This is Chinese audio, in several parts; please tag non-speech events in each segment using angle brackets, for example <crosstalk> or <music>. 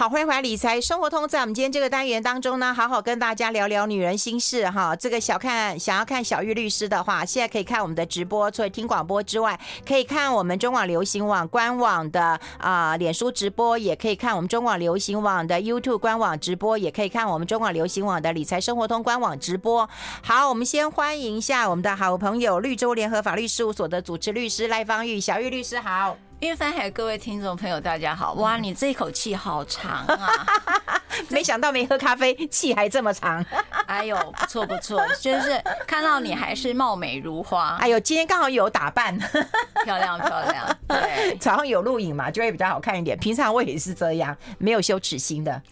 好，欢迎回来理财生活通，在我们今天这个单元当中呢，好好跟大家聊聊女人心事哈。这个小看想要看小玉律师的话，现在可以看我们的直播，除了听广播之外，可以看我们中广流行网官网的啊、脸书直播，也可以看我们中广流行网的 YouTube 官网直播，也可以看我们中广流行网的理财生活通官网直播。好，我们先欢迎一下我们的好朋友绿洲联合法律事务所的主持律师赖芳玉，小玉律师好。韵芬还有各位听众朋友，大家好！哇，你这一口气好长啊！<laughs> 没想到没喝咖啡，气还这么长。<laughs> 哎呦，不错不错，就是看到你还是貌美如花。哎呦，今天刚好有打扮，<laughs> 漂亮漂亮。对，早上有录影嘛，就会比较好看一点。平常我也是这样，没有羞耻心的。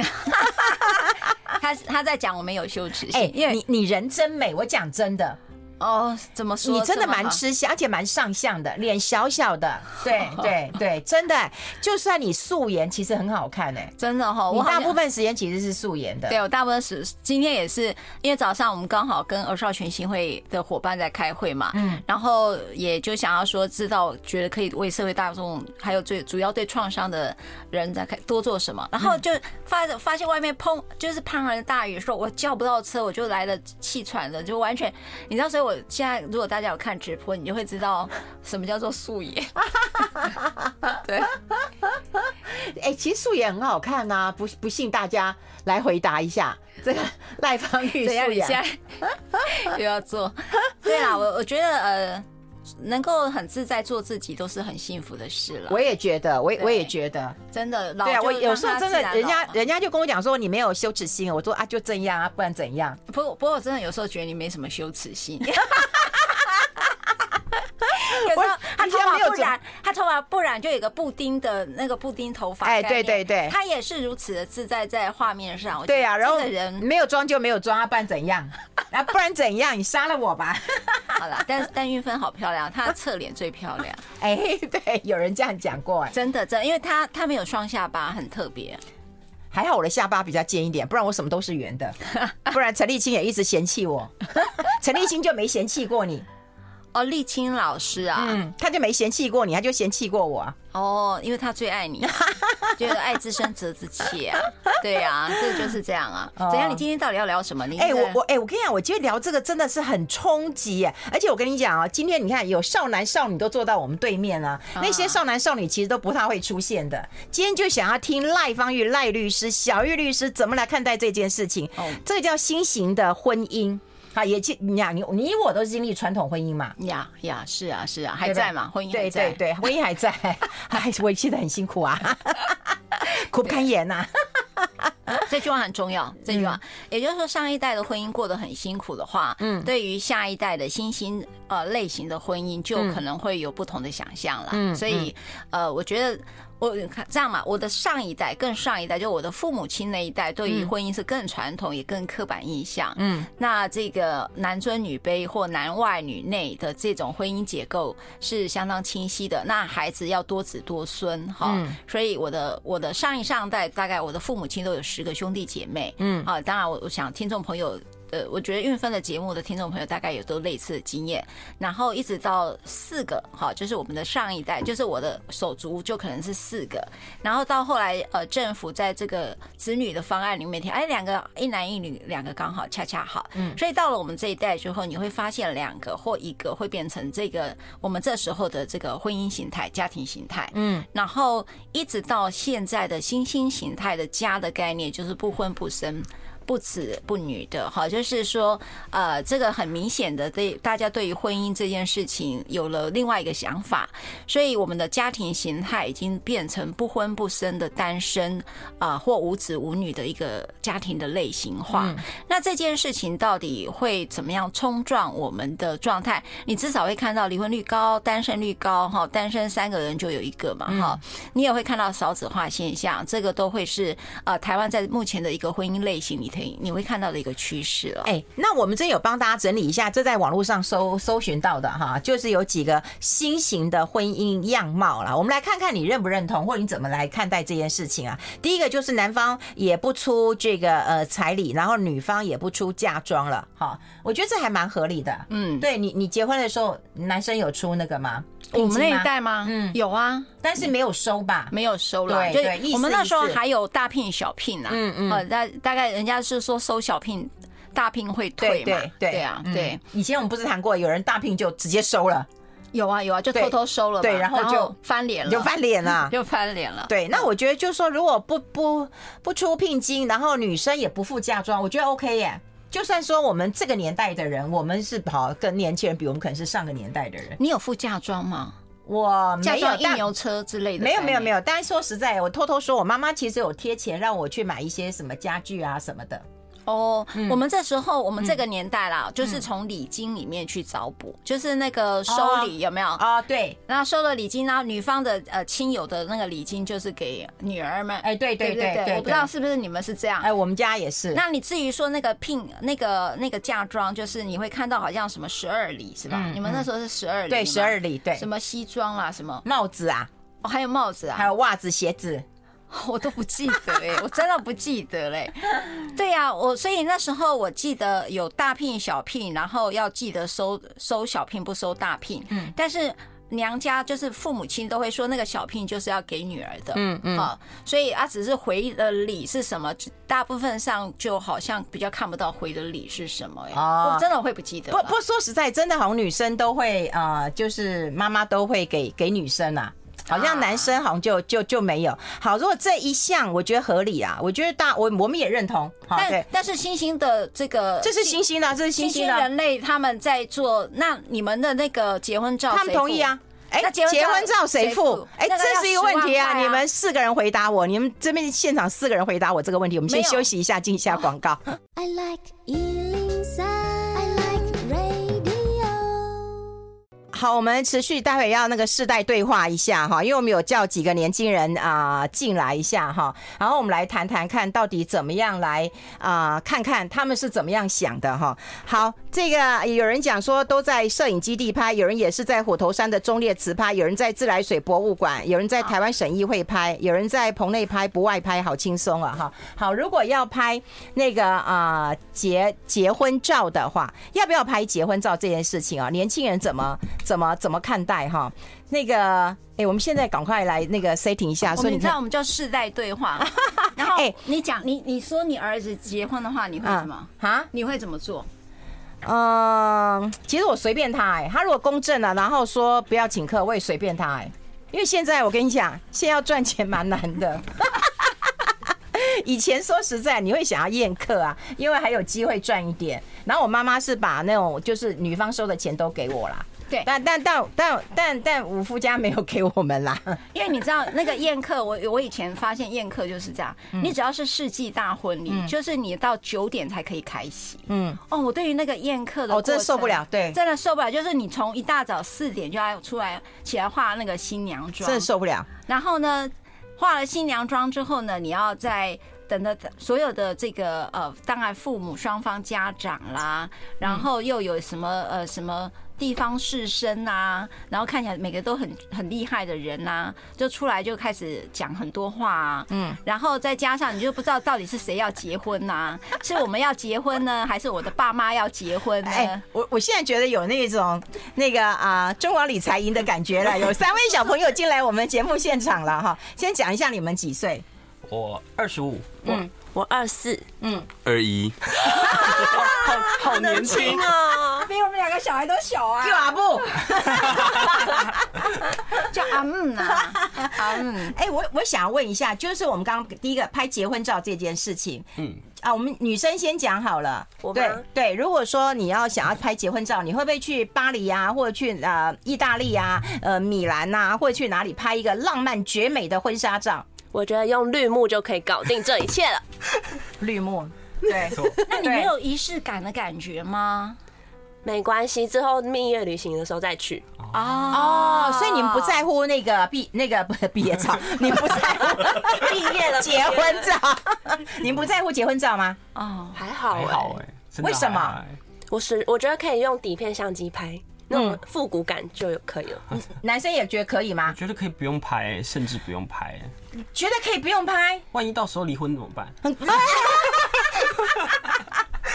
他他在讲我没有羞耻心，哎，因为你你人真美，我讲真的。哦，怎么说？你真的蛮吃香，而且蛮上相的，脸小小的，<laughs> 对对对，真的，就算你素颜，其实很好看哎，真的哈。我大部分时间其实是素颜的。对，我大部分时今天也是，因为早上我们刚好跟儿少全行会的伙伴在开会嘛，嗯，然后也就想要说，知道觉得可以为社会大众，还有最主要对创伤的人在开多做什么，然后就发发现外面砰，就是滂沱大雨，说我叫不到车，我就来了气喘了，就完全，你知道，所以我。现在如果大家有看直播，你就会知道 <laughs> 什么叫做素颜。<laughs> 对，哎，其实素颜很好看呐、啊，不不信大家来回答一下这个 <laughs> 赖芳玉素颜。又要做？对啊，我我觉得呃。能够很自在做自己，都是很幸福的事了。我也觉得，我我也觉得，真的。对啊，我有时候真的，人家人家就跟我讲说，你没有羞耻心。我说啊，就这样啊，不然怎样？不不过，我真的有时候觉得你没什么羞耻心。<laughs> 有时候他头发不染，他头发不染就有个布丁的那个布丁头发。哎，对对对，他也是如此的自在在画面上。对呀，然后人没有妆就没有妆啊，不然怎样？<laughs> 啊，不然怎样？你杀了我吧！好了，但但韵芬好漂亮，她的侧脸最漂亮。<laughs> 哎，对，有人这样讲过，哎，真的真的，因为她她没有双下巴，很特别。还好我的下巴比较尖一点，不然我什么都是圆的。<laughs> 不然陈立青也一直嫌弃我，陈立青就没嫌弃过你。哦，立青老师啊，嗯，他就没嫌弃过你，他就嫌弃过我。哦，因为他最爱你，<laughs> 觉得爱之深责之切啊。<laughs> 对啊，这就是这样啊。怎样？你今天到底要聊什么？你哎，我我哎，我跟你讲，我今天聊这个真的是很冲击，而且我跟你讲啊，今天你看有少男少女都坐到我们对面啊，那些少男少女其实都不太会出现的。今天就想要听赖芳玉赖律师、小玉律师怎么来看待这件事情。哦，这个叫新型的婚姻。啊，也经你呀，你你我都是经历传统婚姻嘛，呀呀，是啊是啊，还在嘛，婚姻对对对，婚姻还在，还维系的很辛苦啊，<laughs> 苦不堪言呐。<laughs> 这句话很重要，这句话，也就是说，上一代的婚姻过得很辛苦的话，嗯，对于下一代的新兴呃类型的婚姻，就可能会有不同的想象了。嗯，所以呃，我觉得。我看这样嘛，我的上一代、更上一代，就我的父母亲那一代，对于婚姻是更传统，也更刻板印象。嗯，那这个男尊女卑或男外女内的这种婚姻结构是相当清晰的。那孩子要多子多孙，哈，所以我的我的上一上代，大概我的父母亲都有十个兄弟姐妹。嗯，啊，当然我我想听众朋友。呃，我觉得运分的节目的听众朋友大概有都类似的经验，然后一直到四个，好，就是我们的上一代，就是我的手足就可能是四个，然后到后来，呃，政府在这个子女的方案里面，哎，两个一男一女，两个刚好恰恰好，嗯，所以到了我们这一代之后，你会发现两个或一个会变成这个我们这时候的这个婚姻形态、家庭形态，嗯，然后一直到现在的新兴形态的家的概念，就是不婚不生。不子不女的哈，就是说，呃，这个很明显的对大家对于婚姻这件事情有了另外一个想法，所以我们的家庭形态已经变成不婚不生的单身啊，或无子无女的一个家庭的类型化。那这件事情到底会怎么样冲撞我们的状态？你至少会看到离婚率高、单身率高哈，单身三个人就有一个嘛哈，你也会看到少子化现象，这个都会是呃台湾在目前的一个婚姻类型里头。你会看到的一个趋势了。哎，那我们这有帮大家整理一下，这在网络上搜搜寻到的哈，就是有几个新型的婚姻样貌了。我们来看看你认不认同，或者你怎么来看待这件事情啊？第一个就是男方也不出这个呃彩礼，然后女方也不出嫁妆了。哈，我觉得这还蛮合理的。嗯，对你，你结婚的时候，男生有出那个吗？我们那一代吗？嗯，有啊，但是没有收吧？没有收了。对对，我们那时候还有大聘小聘啊。嗯嗯。呃，大大概人家是说收小聘，大聘会退嘛？对对对啊，对。以前我们不是谈过，有人大聘就直接收了。有啊有啊，就偷偷收了。对，然后就翻脸了，就翻脸了，<laughs> 就翻脸了。对，那我觉得就是说，如果不不不出聘金，然后女生也不付嫁妆，我觉得 OK 耶。就算说我们这个年代的人，我们是好跟年轻人比，我们可能是上个年代的人。你有付嫁妆吗？我没有，印牛车之类的。没有没有没有。但是说实在，我偷偷说，我妈妈其实有贴钱让我去买一些什么家具啊什么的。哦，我们这时候，我们这个年代啦，就是从礼金里面去找补，就是那个收礼有没有？啊，对，然后收了礼金，然后女方的呃亲友的那个礼金就是给女儿们。哎，对对对对，我不知道是不是你们是这样？哎，我们家也是。那你至于说那个聘那个那个嫁妆，就是你会看到好像什么十二礼是吧？你们那时候是十二礼，对，十二礼，对，什么西装啊，什么帽子啊，哦，还有帽子啊，还有袜子、鞋子。<laughs> 我都不记得哎，我真的不记得嘞。对呀，我所以那时候我记得有大聘小聘，然后要记得收收小聘不收大聘。嗯，但是娘家就是父母亲都会说那个小聘就是要给女儿的。嗯嗯，啊，所以啊，只是回的礼是什么，大部分上就好像比较看不到回的礼是什么呀。我真的会不记得。不不说实在，真的好像女生都会啊，就是妈妈都会给给女生啊。好像男生好像就就就没有好，如果这一项我觉得合理啊，我觉得大我我们也认同。但但是星星的这个这是星星的，这是星星的人类他们在做。那你们的那个结婚照，他们同意啊？哎，结婚照谁付？哎，这是一个问题啊！你们四个人回答我，你们这边现场四个人回答我这个问题。我们先休息一下，进一下广告。<laughs> I like 好，我们持续，待会要那个世代对话一下哈，因为我们有叫几个年轻人啊进来一下哈，然后我们来谈谈看到底怎么样来啊看看他们是怎么样想的哈。好，这个有人讲说都在摄影基地拍，有人也是在虎头山的忠烈祠拍，有人在自来水博物馆，有人在台湾省议会拍，有人在棚内拍，不外拍，好轻松啊哈。好，如果要拍那个啊结结婚照的话，要不要拍结婚照这件事情啊？年轻人怎么？怎么怎么看待哈？那个，哎、欸，我们现在赶快来那个 setting 一下。所以你知道我们叫世代对话。<laughs> 然后，哎，你讲，你你说你儿子结婚的话，你会怎么？啊？你会怎么做？嗯，其实我随便他，哎，他如果公正了，然后说不要请客，我也随便他，哎，因为现在我跟你讲，现在要赚钱蛮难的。<laughs> 以前说实在，你会想要宴客啊，因为还有机会赚一点。然后我妈妈是把那种就是女方收的钱都给我啦。对，但但但但但但五夫家没有给我们啦，<laughs> 因为你知道那个宴客，我我以前发现宴客就是这样，你只要是世纪大婚礼，就是你到九点才可以开席。嗯，哦，我对于那个宴客的，我真的受不了，对，真的受不了，就是你从一大早四点就要出来起来化那个新娘妆，真的受不了。然后呢，化了新娘妆之后呢，你要在。等的所有的这个呃，当然父母双方家长啦，然后又有什么呃什么地方士绅啊，然后看起来每个都很很厉害的人啊，就出来就开始讲很多话啊，嗯，然后再加上你就不知道到底是谁要结婚呐，<laughs> 是我们要结婚呢，还是我的爸妈要结婚呢？哎，我我现在觉得有那种那个啊中广理财营的感觉了，<laughs> 有三位小朋友进来我们节目现场了哈，先讲一下你们几岁。我二十五，嗯，我二四，嗯，二一，<laughs> 好年轻啊，比我们两个小孩都小啊，叫阿布，<laughs> 叫阿木啊，阿木，哎，我我想要问一下，就是我们刚刚第一个拍结婚照这件事情，嗯，啊，我们女生先讲好了，对对，如果说你要想要拍结婚照，你会不会去巴黎啊，或者去呃意大利啊，呃米兰呐，或者去哪里拍一个浪漫绝美的婚纱照？我觉得用绿幕就可以搞定这一切了。<laughs> 绿幕，<laughs> 对。那你没有仪式感的感觉吗？没关系，之后蜜月旅行的时候再去。哦哦，所以你们不在乎那个毕那个不是毕业照，<laughs> 你们不在乎毕业的结婚照，你们不在乎结婚照吗？哦，还好，还好哎。为什么？我是我觉得可以用底片相机拍。那种复古感就有可以了。男生也觉得可以吗？觉得可以不用拍，甚至不用拍。觉得可以不用拍？万一到时候离婚怎么办？<laughs>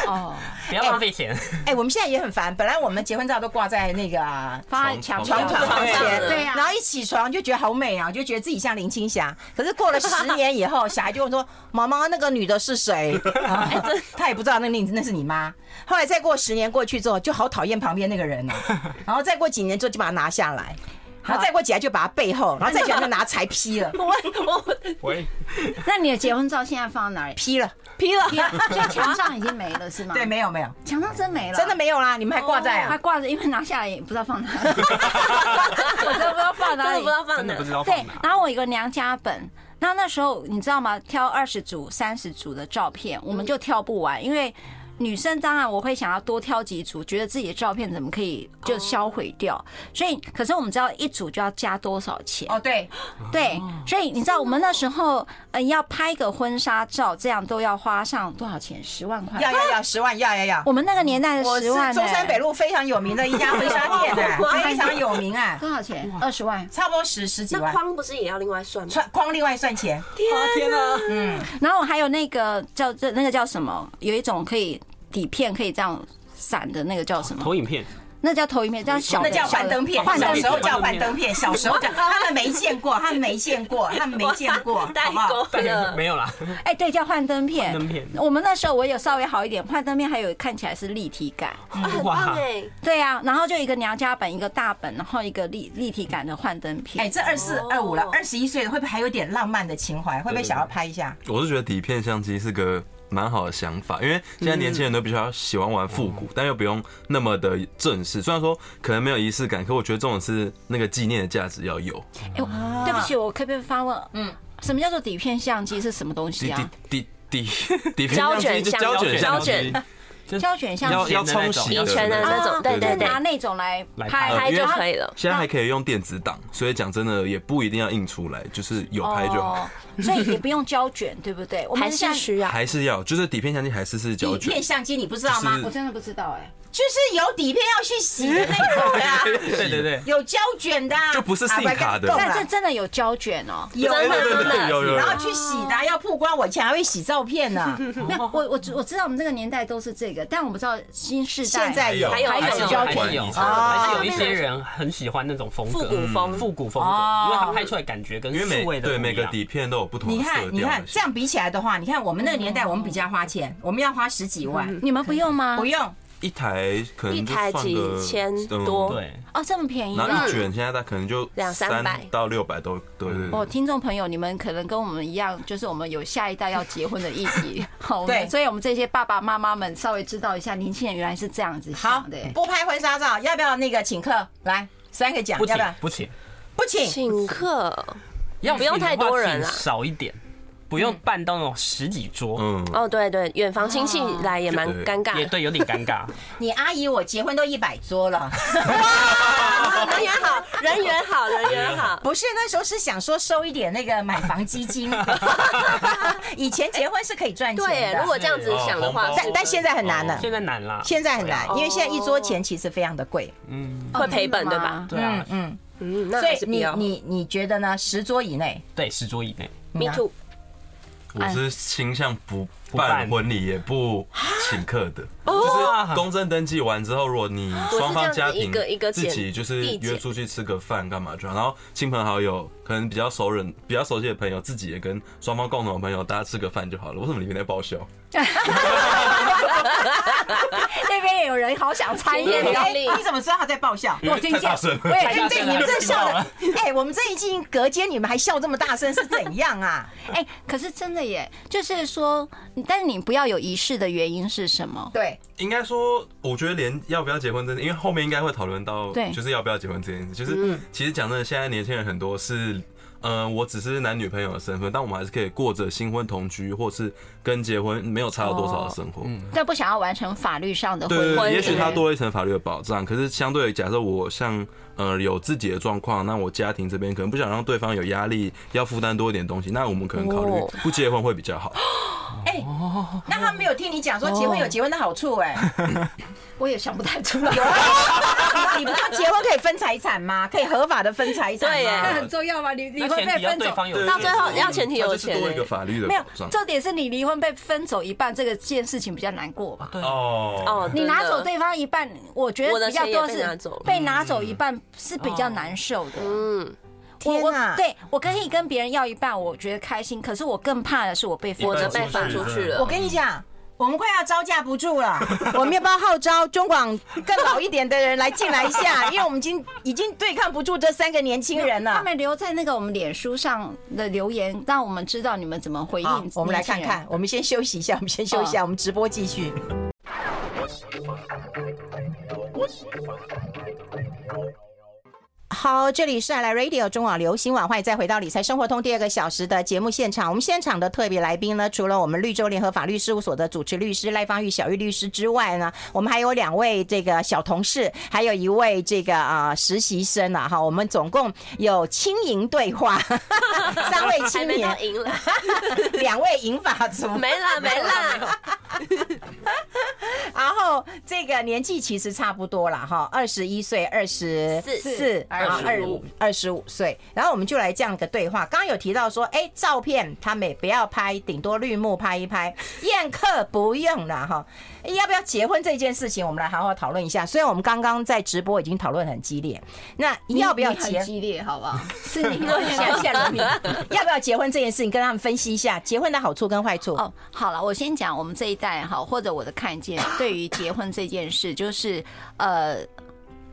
哦，<laughs> 不要浪费钱。哎，我们现在也很烦，本来我们结婚照都挂在那个放在墙床床床前，对呀，然后一起床就觉得好美啊，就觉得自己像林青霞。可是过了十年以后，小孩就问说：“妈妈，那个女的是谁？” <laughs> 哎，这他也不知道那那那是你妈。后来再过十年过去之后，就好讨厌旁边那个人了。<laughs> 然后再过几年之后，就把它拿下来。然后再过几来就把它背后，然后再几来就拿柴劈了。我我喂，<laughs> 那你的结婚照现在放在哪里？劈了，劈了，就墙上已经没了是吗？<laughs> 对，没有没有，墙上真没了，真的没有啦！你们还挂在啊？还挂着，因为拿下来也不知道放哪里，<laughs> 我真的不知道放哪里，不知道放哪真的不。知道对放哪，。然后我有一个娘家本，那那时候你知道吗？挑二十组、三十组的照片，我们就挑不完，因为。女生当然我会想要多挑几组，觉得自己的照片怎么可以就销毁掉，所以可是我们知道一组就要加多少钱哦，对，对，所以你知道我们那时候呃要拍个婚纱照，这样都要花上多少钱？十万块？要要要十万，要要要。我们那个年代的十万，中山北路非常有名的一家婚纱店 <laughs> 呢，非常有名啊，<laughs> 多少钱？二十万。差不多十十几那万。框不是也要另外算吗？穿框另外算钱，天哪！嗯，然后还有那个叫这那个叫什么？有一种可以底片可以这样散的那个叫什么？投影片，那叫投影片，这样小的那叫幻灯片，幻灯片小时候叫幻灯片，小时候叫 <laughs> 他们没见过，他们没见过，他们没见过，<laughs> 没有啦，<laughs> 哎，对，叫幻灯片。幻灯片我们那时候我有稍微好一点，幻灯片还有看起来是立体感。啊很棒哎！对啊，然后就一个娘家本，一个大本，然后一个立立体感的幻灯片。哎，这二四二五了，二十一岁了，会不会还有点浪漫的情怀？会不会想要拍一下？我是觉得底片相机是个蛮好的想法，因为现在年轻人都比较喜欢玩复古，但又不用那么的正式。虽然说可能没有仪式感，可我觉得这种是那个纪念的价值要有。哎，对不起，我可不可以发问？嗯，什么叫做底片相机是什么东西底啊？底底底底片相机就胶卷相胶卷机，胶卷相机要要冲洗的以前的那种，对对对，拿那种来来拍拍拍就可以了。现在还可以用电子档，所以讲真的也不一定要印出来，就是有拍就好。哦，所以也不用胶卷，对不对？我们还现在是需要。还是要，就是底片相机还是是胶卷底片。相机你不知道吗？我真的不知道哎。就是有底片要去洗的那种 <laughs> 呀，对对对，有胶卷的啊，就不是啊 SIM 卡的。但是跟你真的有胶卷哦。有真的有有有然后去洗的啊，要曝光。我以前还会洗照片呢，<laughs> 没有，我我我知道我们这个年代都是这个，但我不知道新世代现在有。还有还有还是有胶卷。还是有一些人很喜欢那种风格，复古风。复古风哦。格，因为它拍出来感觉跟因为数位的对每个底片都有不同你看，你看，这样比起来的话，你看我们那个年代，我们比较花钱，我们要花十几万，你们不用吗？不用。一台可能一台几千嗯多对，哦，这么便宜然后啊一！卷现在大概可能就两三百。到六百都对对。哦，听众朋友，你们可能跟我们一样，就是我们有下一代要结婚的议题，<laughs> 好，对。所以我们这些爸爸妈妈们稍微知道一下，年轻人原来是这样子好想的。，不拍婚纱照，要不要那个请客？来？三个讲，不请要不要？不请，不请。请客。要不用太多人啦请少一点，不用办到那种十几桌，嗯，哦，对对，远房亲戚来也蛮尴尬。也对，有点尴尬。<laughs> 你阿姨我结婚都一百桌了，<laughs> 人缘好，人缘好，人缘好。不是那时候是想说收一点那个买房基金，<laughs> 以前结婚是可以赚钱如果这样子想的话哦，但但现在很难了，现在难了，现在很难，因为现在一桌钱其实非常的贵，嗯，会赔本对吧？哦对啊，嗯，嗯，那所以你。你你觉得呢？十桌以内，对，十桌以内，Me too，我是倾向不不办办婚礼也不请客的，哦就是公证登记完之后，如果你双方家庭自己就是约出去吃个饭干嘛就好，然后亲朋好友可能比较熟人、比较熟悉的朋友，自己也跟双方共同的朋友大家吃个饭就好了。为什么里面在报销？<laughs> 那边也有人好想参与哎你怎么知道他在爆笑？因为太大声了。我也听对，太大声了你们这笑的，哎，我们这一进隔间，你们还笑这么大声，是怎样啊？哎，可是真的耶，就是说，但是你不要有仪式的原因是什么？对，应该说，我觉得连要不要结婚真的，因为后面应该会讨论到，对就是要不要结婚这件事。就是其实讲真的，现在年轻人很多是，呃，我只是男女朋友的身份，但我们还是可以过着新婚同居，或是跟结婚没有差了多少的生活。但不想要完成法律上的婚姻。也许他多了一层法律的保障，可是相对假设我像呃有自己的状况，那我家庭这边可能不想让对方有压力，要负担多一点东西，那我们可能考虑哦不结婚会比较好。哎，那他没有听你讲说结婚有结婚的好处，哎，<laughs> 我也想不太出来。<laughs> 你不说结婚可以分财产吗？可以合法的分财产对那？很重要吗？你离那前提要婚被分走，到最后要前提有它就是多一个法律的没有。重点是你离婚被分走一半，这个件事情比较难过吧？对哦哦，你拿走对方一半，我觉得比较多是被拿走被拿走一半是比较难受的。嗯，我我天哪对我可以跟别人要一半，我觉得开心。可是我更怕的是我被分我的走被放出去了。我跟你讲。我们快要招架不住了，<laughs> 我们要不要号召中广更老一点的人来进来一下？因为我们已经已经对抗不住这三个年轻人了。他们留在那个我们脸书上的留言，让我们知道你们怎么回好应。，我们来看看。我们先休息一下，我们先休息一下，我们直播继续。好，这里是爱来 Radio 中网流行网，欢迎再回到理财生活通第二个小时的节目现场。我们现场的特别来宾呢，除了我们绿洲联合法律事务所的主持律师赖芳玉小玉律师之外呢，我们还有两位这个小同事，还有一位这个啊、呃、实习生啊哈。我们总共有青银对话，<laughs> 三位青年到，赢了，<laughs> 两位银法族，没了没了，<laughs> 然后这个年纪其实差不多了哈，二十一岁、二十四、然后二五、二十五岁，然后我们就来这样一个对话。刚刚有提到说，哎，照片他们也不要拍，顶多绿幕拍一拍，宴客不用了哈。要不要结婚这件事情，我们来好好讨论一下。虽然我们刚刚在直播已经讨论很激烈，那要不要结？激烈，好不好？<laughs> 是你现现在你 <laughs> 要不要结婚这件事情，跟他们分析一下结婚的好处跟坏处。哦，好了，我先讲我们这一代哈，或者我的看见，对于结婚这件事，就是呃，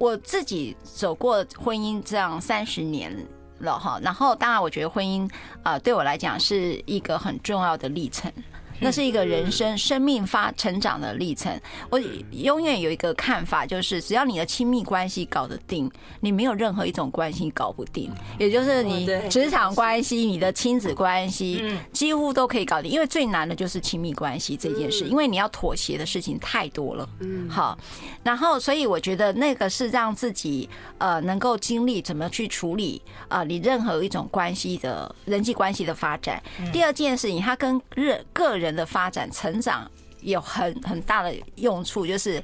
我自己走过婚姻这样三十年了哈，然后当然我觉得婚姻啊、对我来讲是一个很重要的历程。那是一个人生生命发成长的历程。我永远有一个看法，就是只要你的亲密关系搞得定，你没有任何一种关系搞不定。也就是你职场关系、你的亲子关系，几乎都可以搞定。因为最难的就是亲密关系这件事，因为你要妥协的事情太多了。嗯，好，然后所以我觉得那个是让自己呃能够经历怎么去处理啊你任何一种关系的人际关系的发展。第二件事情，它跟人个人。的发展成长有很很大的用处，就是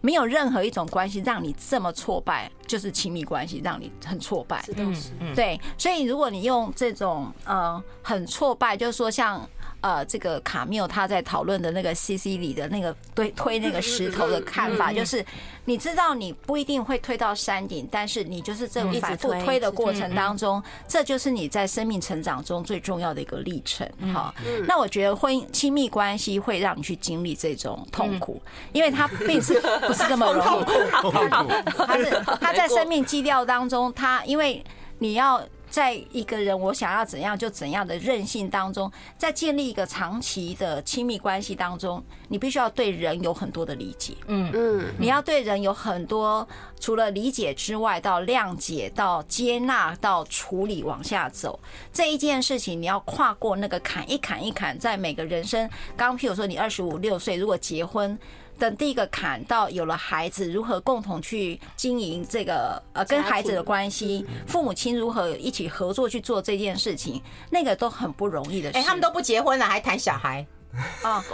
没有任何一种关系让你这么挫败，就是亲密关系让你很挫败。嗯对，所以如果你用这种呃很挫败，就是说像呃这个卡缪他在讨论的那个 CC 里的那个推推那个石头的看法，就是你知道你不一定会推到山顶，但是你就是这种反复推的过程当中，这就是你在生命成长中最重要的一个历程。哈，那我觉得婚姻亲密关系会让你去经历这种痛苦，因为它并是不是这么容易。<laughs> <laughs> 他是他在生命基调当中，他因为你要在一个人我想要怎样就怎样的任性当中，在建立一个长期的亲密关系当中，你必须要对人有很多的理解。嗯嗯，你要对人有很多除了理解之外，到谅解、到接纳、到处理往下走这一件事情，你要跨过那个坎，一坎一坎，在每个人生。刚譬如说，你二十五六岁，如果结婚。等第一个坎到有了孩子，如何共同去经营这个呃跟孩子的关系，父母亲如何一起合作去做这件事情，那个都很不容易的事。哎，他们都不结婚了，还谈小孩啊，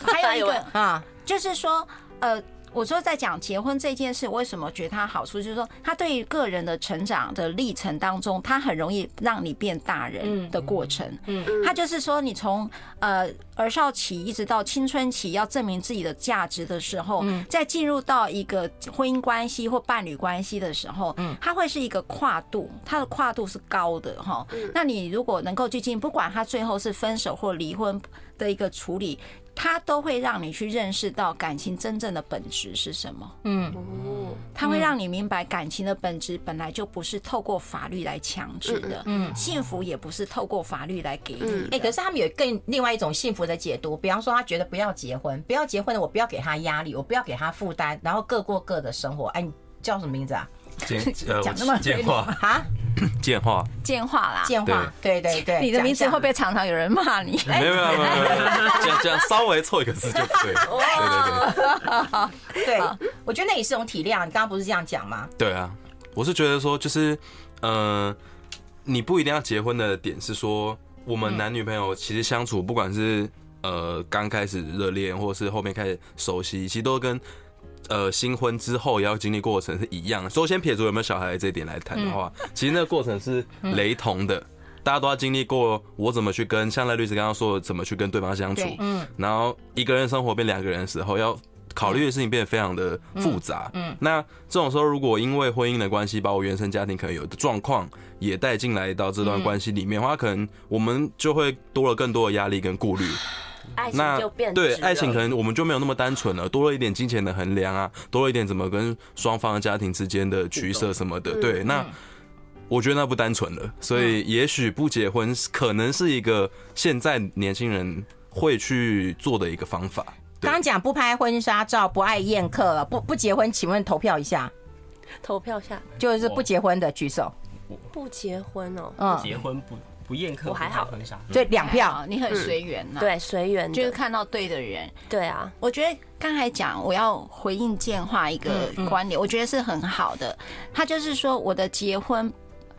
还有一个 <laughs> 啊，就是说呃。我说，在讲结婚这件事，为什么觉得它好处，就是说，它对于个人的成长的历程当中，它很容易让你变大人的过程。嗯，它就是说，你从呃儿少期一直到青春期，要证明自己的价值的时候，再进入到一个婚姻关系或伴侣关系的时候，嗯，它会是一个跨度，它的跨度是高的哈。那你如果能够去进，不管他最后是分手或离婚的一个处理。它都会让你去认识到感情真正的本质是什么。嗯，它会让你明白感情的本质本来就不是透过法律来强制的。嗯，幸福也不是透过法律来给你。哎，可是他们有更另外一种幸福的解读，比方说他觉得不要结婚，不要结婚的，我不要给他压力，我不要给他负担，然后各过各的生活。哎，你叫什么名字啊？简 <laughs> 呃讲那么简化啊？简化简化啦，简化，对对对。你的名字会不会常常有人骂你？没有没有没有没有，这样这样稍微错一个字就不对。对对对。对，我觉得那也是种体谅。你刚刚不是这样讲吗？对啊，我是觉得说，就是呃，你不一定要结婚的点是说，我们男女朋友其实相处，不管是呃刚开始热恋，或是后面开始熟悉，其实都跟。呃新婚之后也要经历过程是一样的。首先撇除有没有小孩这一点来谈的话，其实那个过程是雷同的。大家都要经历过，我怎么去跟像赖律师刚刚说的，怎么去跟对方相处，嗯，然后一个人生活变两个人的时候，要考虑的事情变得非常的复杂，嗯，那这种时候如果因为婚姻的关系，把我原生家庭可能有的状况也带进来到这段关系里面的话，可能我们就会多了更多的压力跟顾虑，爱情就变对爱情可能我们就没有那么单纯了，多了一点金钱的衡量啊，多了一点怎么跟双方的家庭之间的取舍什么的，对，那。我觉得那不单纯了，所以也许不结婚可能是一个现在年轻人会去做的一个方法。刚刚讲不拍婚纱照，不爱宴客了，不不结婚，请问投票一下，投票下就是不结婚的举手。不结婚哦，嗯，结婚不不宴客，我还好，婚纱，对，两票，你很随缘呐，对，随缘，就是看到对的人，对啊。我觉得刚才讲我要回应建华一个观点，我觉得是很好的，他就是说我的结婚。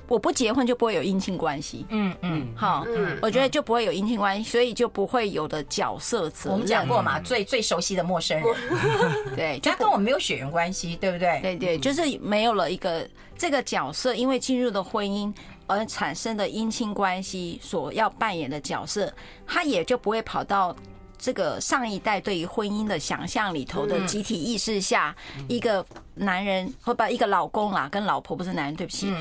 我不结婚就不会有姻亲关系，嗯嗯，好，嗯，我觉得就不会有姻亲关系，所以就不会有的角色责任。我们讲过嘛，最最熟悉的陌生人，对，他跟我们没有血缘关系，对不对？对对，就是没有了一个这个角色，因为进入的婚姻而产生的姻亲关系所要扮演的角色，他也就不会跑到。这个上一代对于婚姻的想象里头的集体意识下，一个男人或把一个老公啊跟老婆不是男人，对不起，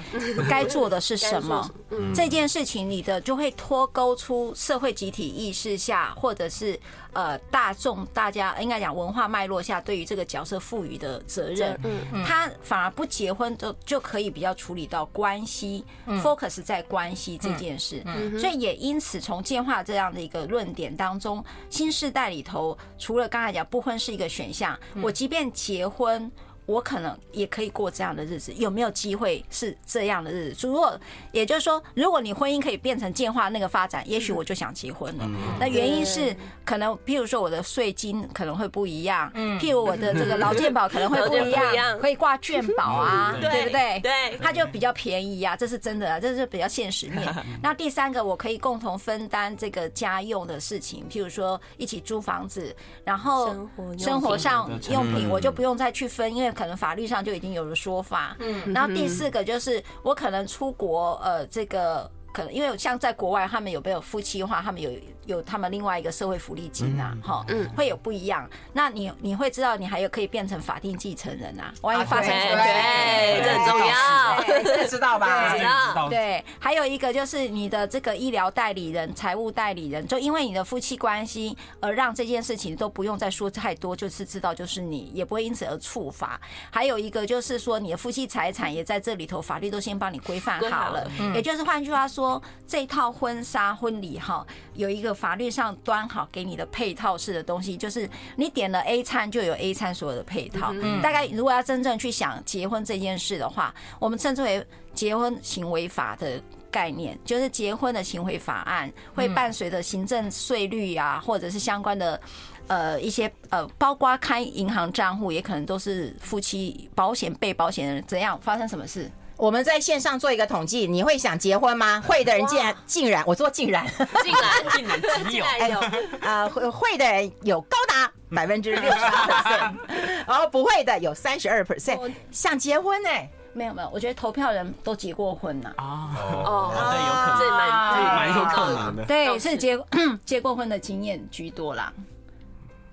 该做的是什么？这件事情你的就会脱钩出社会集体意识下，或者是呃大众大家应该讲文化脉络下对于这个角色赋予的责任。他反而不结婚就就可以比较处理到关系，focus 在关系这件事。所以也因此从建化这样的一个论点当中，新世代里头，除了刚才讲不婚是一个选项，我即便结婚。我可能也可以过这样的日子，有没有机会是这样的日子？如果也就是说，如果你婚姻可以变成进化那个发展，也许我就想结婚了。那原因是可能，譬如说我的税金可能会不一样，譬如我的这个劳健保可能会 <laughs> 不一样，可以挂健保啊，对不对？对，它就比较便宜啊，这是真的啊，这是比较现实面。<laughs> 那第三个，我可以共同分担这个家用的事情，譬如说一起租房子，然后生活上用品我就不用再去分，因为。可能法律上就已经有了说法，嗯，然后第四个就是我可能出国，呃，这个。可能因为像在国外，他们有没有夫妻的话，他们有有他们另外一个社会福利金啊，哈，嗯，会有不一样。那你你会知道，你还有可以变成法定继承人啊，万一发生什么事，对，这很重要，这个知道吧？<laughs> 知道。对，还有一个就是你的这个医疗代理人、财务代理人，就因为你的夫妻关系而让这件事情都不用再说太多，就是知道就是你，也不会因此而处罚。还有一个就是说，你的夫妻财产也在这里头，法律都先帮你规范好了，也就是换句话。说这套婚纱婚礼哈，有一个法律上端好给你的配套式的东西，就是你点了 A 餐就有 A 餐所有的配套。嗯大概如果要真正去想结婚这件事的话，我们称之为结婚行为法的概念，就是结婚的行为法案会伴随着行政税率啊，或者是相关的呃一些呃，包括开银行账户，也可能都是夫妻保险被保险人怎样发生什么事。我们在线上做一个统计，你会想结婚吗？会的人竟然竟然，我说竟然竟然竟然只有 <laughs> 哎呦啊会会的人有高达百分之六十八 percent，<laughs> 然后不会的有三十二 percent 想结婚呢？没有没有，我觉得投票人都结过婚呐。哦哦，对，有可能，这蛮蛮有可能的。对，是结 <coughs> 结过婚的经验居多啦。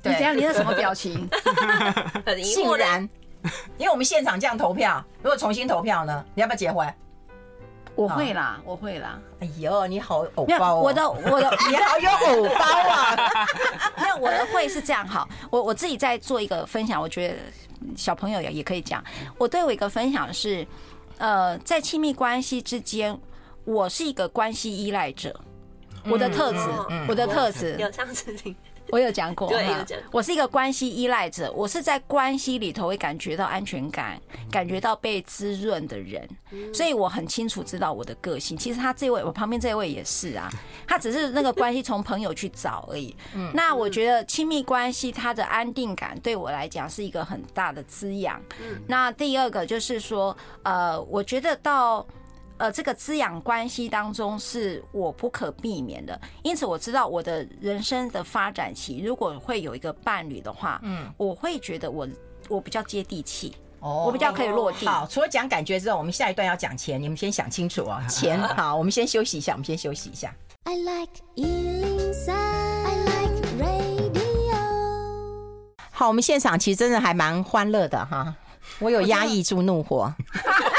你怎样？你是什么表情？<laughs> 很欣然。<laughs> 因为我们现场这样投票，如果重新投票呢？你要不要结婚？我会啦，我会啦。哎呦，你好偶包哦！我的我的 <laughs> 你好有偶包啊！<laughs> 那，我的会是这样哈。我我自己在做一个分享，我觉得小朋友也也可以讲。我对我一个分享是，呃，在亲密关系之间，我是一个关系依赖者。我的特质，我的特质有这样子听。我有讲过，对，我是一个关系依赖者，我是在关系里头会感觉到安全感，感觉到被滋润的人，所以我很清楚知道我的个性。其实他这位，我旁边这位也是啊，<laughs> 他只是那个关系从朋友去找而已。那我觉得亲密关系它的安定感对我来讲是一个很大的滋养。那第二个就是说，呃，我觉得到。呃，这个滋养关系当中是我不可避免的，因此我知道我的人生的发展期，如果会有一个伴侣的话，嗯，我会觉得我我比较接地气。哦，我比较可以落地。好，除了讲感觉之后，我们下一段要讲钱，你们先想清楚哦。钱，<laughs> 好，我们先休息一下，我们先休息一下。I like 103, I like radio。好，我们现场其实真的还蛮欢乐的哈，我有压抑住怒火。<laughs>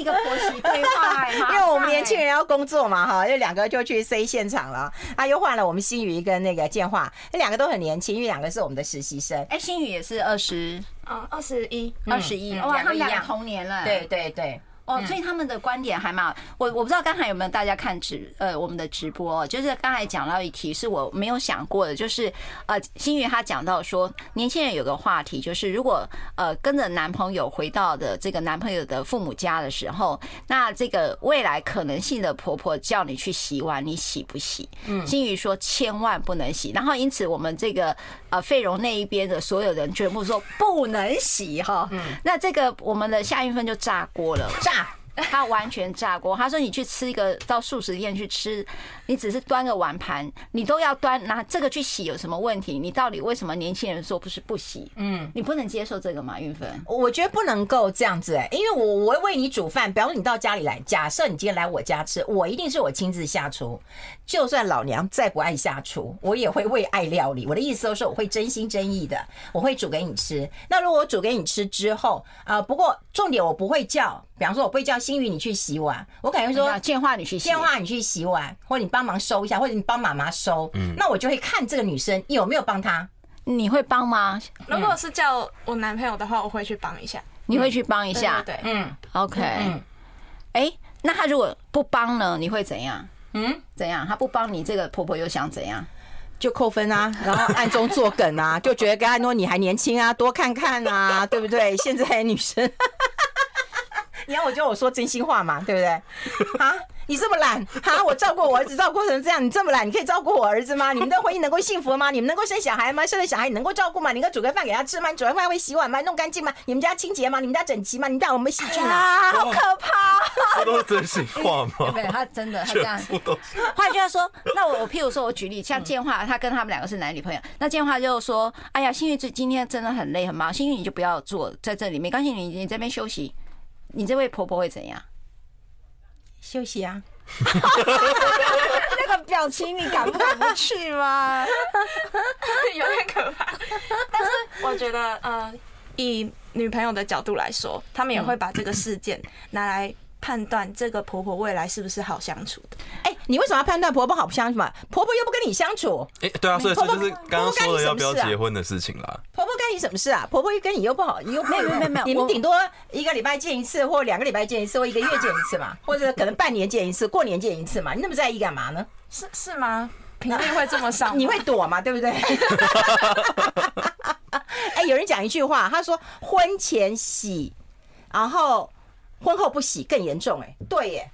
是一个婆媳对话，因为我们年轻人要工作嘛，哈，就两个就去 C 现场了。啊，又换了我们新宇跟那个建华，那两个都很年轻，因为两个是我们的实习生。哎，新宇也是二十，嗯，二十一，二十一，哇，他们两个同年了。对对对。哦，所以他们的观点还蛮……我我不知道刚才有没有大家看直呃我们的直播，就是刚才讲到一题是我没有想过的，就是呃新宇他讲到说，年轻人有个话题就是，如果呃跟着男朋友回到的这个男朋友的父母家的时候，那这个未来可能性的婆婆叫你去洗碗，你洗不洗？嗯，新宇说千万不能洗，然后因此我们这个呃费荣那一边的所有人全部说不能洗哈，嗯，那这个我们的夏韵芬就炸锅了，炸。<laughs> 他完全炸锅。他说：“你去吃一个到素食店去吃，你只是端个碗盘，你都要端拿这个去洗，有什么问题？你到底为什么年轻人说不是不洗？嗯，你不能接受这个吗？韵芬，我觉得不能够这样子哎、欸，因为我我会为你煮饭，比方说你到家里来，假设你今天来我家吃，我一定是我亲自下厨，就算老娘再不爱下厨，我也会为爱料理。我的意思都是，我会真心真意的，我会煮给你吃。那如果我煮给你吃之后啊、呃，不过重点我不会叫。”比方说，我不会叫新宇你去洗碗，我可能会说建化你去洗，建化你去洗碗，或者你帮忙收一下，或者你帮妈妈收。嗯，那我就会看这个女生有没有帮她。你会帮吗？如果是叫我男朋友的话，我会去帮一下。你会去帮一下？对，嗯，OK。嗯，哎，那他如果不帮呢？你会怎样？嗯，怎样？他不帮你，这个婆婆又想怎样？就扣分啊，然后暗中作梗啊，就觉得跟他说你还年轻啊，多看看啊，对不对？现在女生。你要我就我说真心话嘛，对不对？啊，你这么懒，啊，我照顾我儿子照顾成这样，你这么懒，你可以照顾我儿子吗？你们的婚姻能够幸福吗？你们能够生小孩吗？生了小孩你能够照顾吗？你能够煮个饭给他吃吗？你煮完饭会洗碗吗？弄干净吗？你们家清洁吗？你们家整齐吗？你们家有没有细菌啊？好可怕！这都是真心话吗？<laughs> 对，他真的他这样。换句话说，那我我譬如说我举例，像建华，他跟他们两个是男女朋友，那建华就说：“哎呀，幸运这今天真的很累很忙，幸运你就不要坐在这里，没关系，你你这边休息。”你这位婆婆会怎样？休息啊！<laughs> 那个表情，你敢不敢不去吗？<laughs> 有点可怕。但是我觉得，呃，以女朋友的角度来说，他们也会把这个事件拿来。判断这个婆婆未来是不是好相处的？哎，你为什么要判断婆婆好不相处嘛？婆婆又不跟你相处。哎，对啊，所以这就是刚刚说的要不要结婚的事情啦。婆婆干你什么事啊？婆婆又跟你又不好，你又没有没有没有，你们顶多一个礼拜见一次，或两个礼拜见一次，或一个月见一次嘛，<laughs> 或者可能半年见一次，过年见一次嘛。你那么在意干嘛呢？是是吗？频率会这么上？<laughs> 你会躲嘛？对不对？<laughs> 哎，有人讲一句话，他说婚前喜，然后。婚后不洗更严重哎，对耶，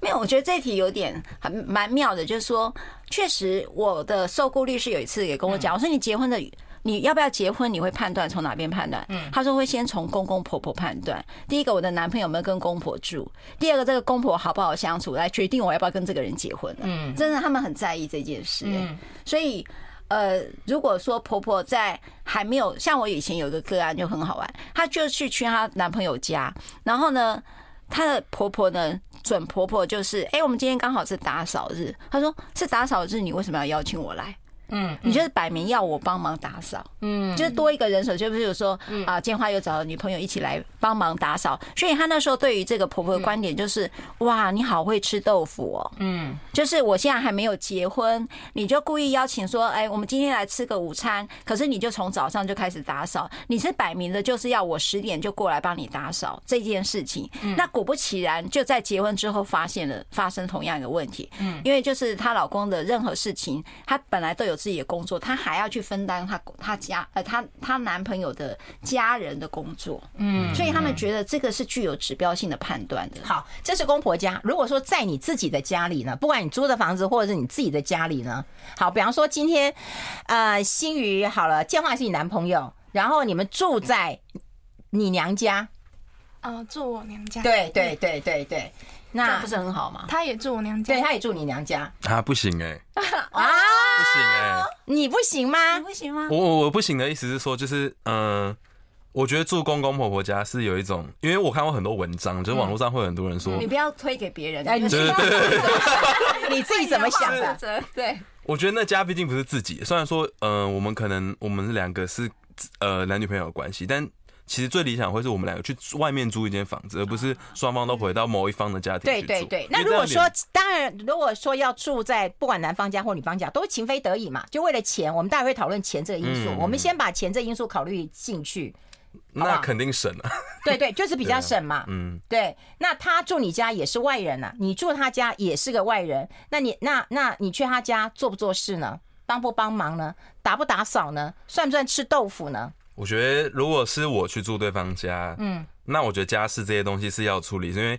没有，我觉得这题有点很蛮妙的，就是说，确实我的受雇律师有一次也跟我讲，我说你结婚的你要不要结婚，你会判断从哪边判断？嗯，他说会先从公公婆婆判断，第一个我的男朋友有没有跟公婆住，第二个这个公婆好不好相处，来决定我要不要跟这个人结婚。嗯，真的他们很在意这件事，嗯，所以。呃，如果说婆婆在还没有像我以前有一个个案就很好玩，她就去去她男朋友家，然后呢，她的婆婆呢，准婆婆就是，哎，我们今天刚好是打扫日，她说是打扫日，你为什么要邀请我来？嗯，你就是摆明要我帮忙打扫，嗯，就是多一个人手，就比如说啊，建华又找了女朋友一起来帮忙打扫，所以他那时候对于这个婆婆的观点就是，哇，你好会吃豆腐哦，嗯，就是我现在还没有结婚，你就故意邀请说，哎，我们今天来吃个午餐，可是你就从早上就开始打扫，你是摆明的就是要我十点就过来帮你打扫这件事情，那果不其然，就在结婚之后发现了发生同样一个问题，嗯，因为就是她老公的任何事情，她本来都有。自己的工作，她还要去分担她她家呃她她男朋友的家人的工作，嗯，所以他们觉得这个是具有指标性的判断的。好，这是公婆家。如果说在你自己的家里呢，不管你租的房子或者是你自己的家里呢，好，比方说今天呃新宇好了，建华是你男朋友，然后你们住在你娘家，呃，住我娘家，对对对对对。那不是很好吗？他也住我娘家，对，他也住你娘家，啊，不行哎，<laughs> 啊。不行哎，你不行吗？你不行吗？我我我不行的意思是说，就是嗯、呃，我觉得住公公婆婆家是有一种，因为我看过很多文章，就是网络上会有很多人说，你不要推给别人，哎，你对对对，你自己怎么想的？对，我觉得那家毕竟不是自己，虽然说，呃，我们可能我们两个是呃男女朋友的关系，但。其实最理想会是我们两个去外面租一间房子，而不是双方都回到某一方的家庭。对对对。那如果说，当然，如果说要住在不管男方家或女方家，都是情非得已嘛，就为了钱，我们大概会讨论钱这个因素。我们先把钱这个因素考虑进去。那肯定省了。对对，就是比较省嘛。嗯。对。那他住你家也是外人呐，你住他家也是个外人。那你那那你去他家做不做事呢？帮不帮忙呢？打不打扫呢？算不算吃豆腐呢？我觉得，如果是我去住对方家，嗯，那我觉得家事这些东西是要处理，因为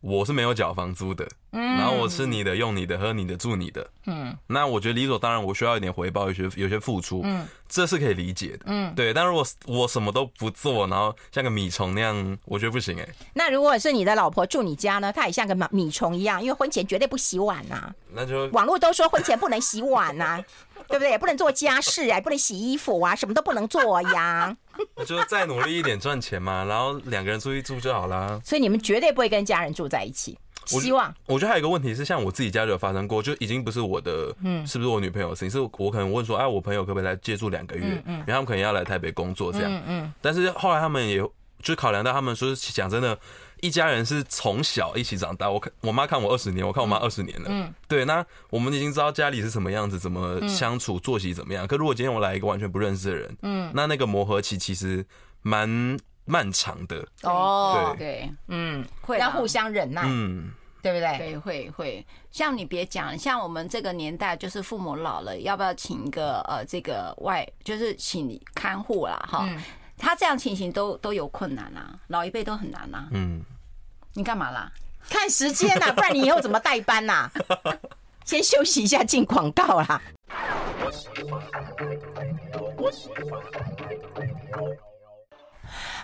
我是没有缴房租的，嗯，然后我吃你的、用你的、喝你的、住你的，嗯，那我觉得理所当然，我需要一点回报，有些有些付出，嗯，这是可以理解的，嗯，对。但如果我什么都不做，然后像个米虫那样，我觉得不行哎、欸。那如果是你的老婆住你家呢？她也像个米虫一样，因为婚前绝对不洗碗呐、啊。那就网络都说婚前不能洗碗呐、啊。对不对？也不能做家事啊，也不能洗衣服啊，什么都不能做呀。那就再努力一点赚钱嘛，然后两个人出去住就好啦。<laughs> 所以你们绝对不会跟家人住在一起。希望我。我觉得还有一个问题是，像我自己家就有发生过，就已经不是我的，嗯，是不是我女朋友的事情？是我可能问说，哎，我朋友可不可以来借住两个月？嗯，嗯，因为他们可能要来台北工作这样。嗯，嗯。但是后来他们也就考量到，他们说讲真的。一家人是从小一起长大，我看我妈看我二十年，我看我妈二十年了。嗯，对，那我们已经知道家里是什么样子，怎么相处，作息怎么样。可如果今天我来一个完全不认识的人，嗯，那那个磨合期其实蛮漫长的。哦，对，对，嗯，会要互相忍耐，嗯，对不对？对，会会。像你别讲，像我们这个年代，就是父母老了，要不要请一个呃这个外，就是请看护啦，哈。他这样情形都都有困难啊，老一辈都很难啊。嗯，你干嘛啦？看时间呐，<laughs> 不然你以后怎么代班呐？先休息一下，进广告啦。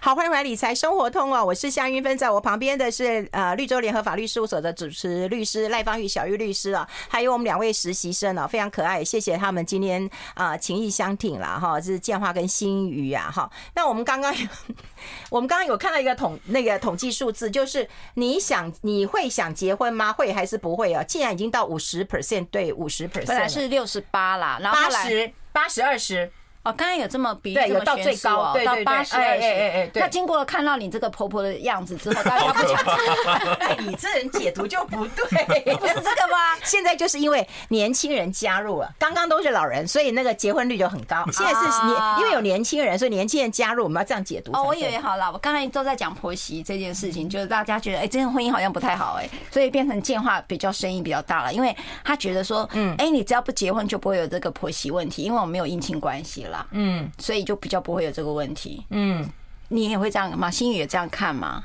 好，欢迎回来理财生活通哦，我是夏云芬，在我旁边的是呃绿洲联合法律事务所的主持律师赖芳玉小玉律师啊，还有我们两位实习生啊，非常可爱，谢谢他们今天啊、呃、情意相挺了哈，这是建华跟新宇啊哈。那我们刚刚有 <laughs> 我们刚刚有看到一个统那个统计数字，就是你想你会想结婚吗？会还是不会啊？既然已经到五十 percent 对五十 percent，本来是六十八啦，然后八十八十二十。哦，刚刚有这么比对，有到最高，对对对，到八十二十。那经过看到你这个婆婆的样子之后，大家 <laughs> 不讲，<laughs> 哎，你这人解读就不对，<laughs> 不是这个吗？现在就是因为年轻人加入了，刚刚都是老人，所以那个结婚率就很高。现在是年，因为有年轻人，所以年轻人加入，我们要这样解读。哦，我以为好了，我刚才都在讲婆媳这件事情，就是大家觉得，哎，这种婚姻好像不太好，哎，所以变成建化比较声音比较大了，因为他觉得说，嗯，哎，你只要不结婚就不会有这个婆媳问题，因为我们没有姻亲关系了，嗯。所以就比较不会有这个问题。嗯，你也会这样吗？心宇也这样看吗？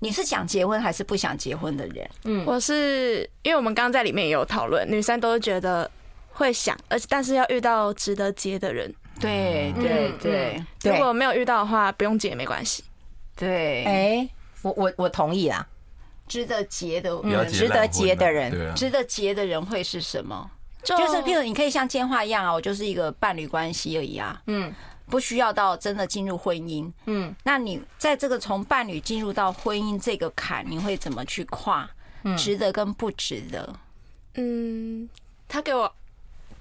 你是想结婚还是不想结婚的人？嗯，我是因为我们刚刚在里面也有讨论，女生都觉得会想，而且但是要遇到值得结的人。对对对，如果没有遇到的话，不用结也没关系。对，哎，我我我同意啦。值得结的，值得结的人，值得结的人会是什么？就是譬如你可以像建华一样啊，我就是一个伴侣关系而已啊。嗯。不需要到真的进入婚姻，嗯，那你在这个从伴侣进入到婚姻这个坎，你会怎么去跨？值得跟不值得？嗯，他给我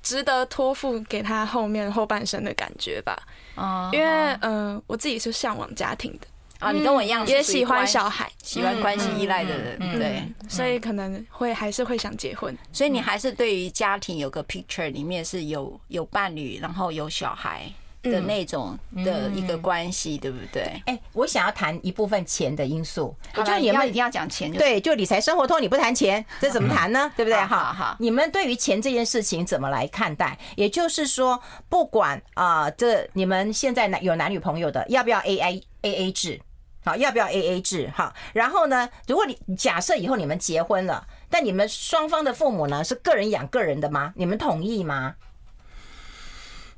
值得托付给他后面后半生的感觉吧。啊，因为嗯、呃，我自己是向往家庭的啊，你跟我一样也喜欢小孩，喜欢关系依赖的人，对，所以可能会还是会想结婚。所以你还是对于家庭有个 picture，里面是有有伴侣，然后有小孩。的那种的一个关系，对不对？哎，我想要谈一部分钱的因素。就你们一定要讲钱，对，就理财生活通，你不谈钱，这怎么谈呢？对不对？哈，好，你们对于钱这件事情怎么来看待？也就是说，不管啊，这你们现在男有男女朋友的，要不要 A A A A 制？好，要不要 A A 制？好，然后呢，如果你假设以后你们结婚了，但你们双方的父母呢是个人养个人的吗？你们同意吗？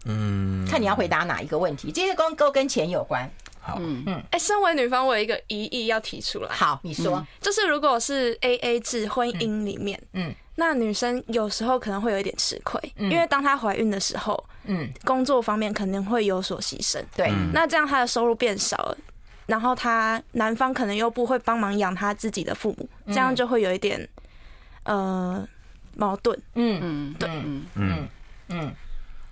嗯，看你要回答哪一个问题，这些跟都跟钱有关。好，嗯嗯，哎，身为女方，我有一个疑义要提出来。好，你说，就是如果是 A A 制婚姻里面，嗯，那女生有时候可能会有一点吃亏，嗯因为当她怀孕的时候，嗯，工作方面肯定会有所牺牲。对，那这样她的收入变少了，然后他男方可能又不会帮忙养他自己的父母，这样就会有一点呃矛盾。嗯嗯，对。嗯，嗯，嗯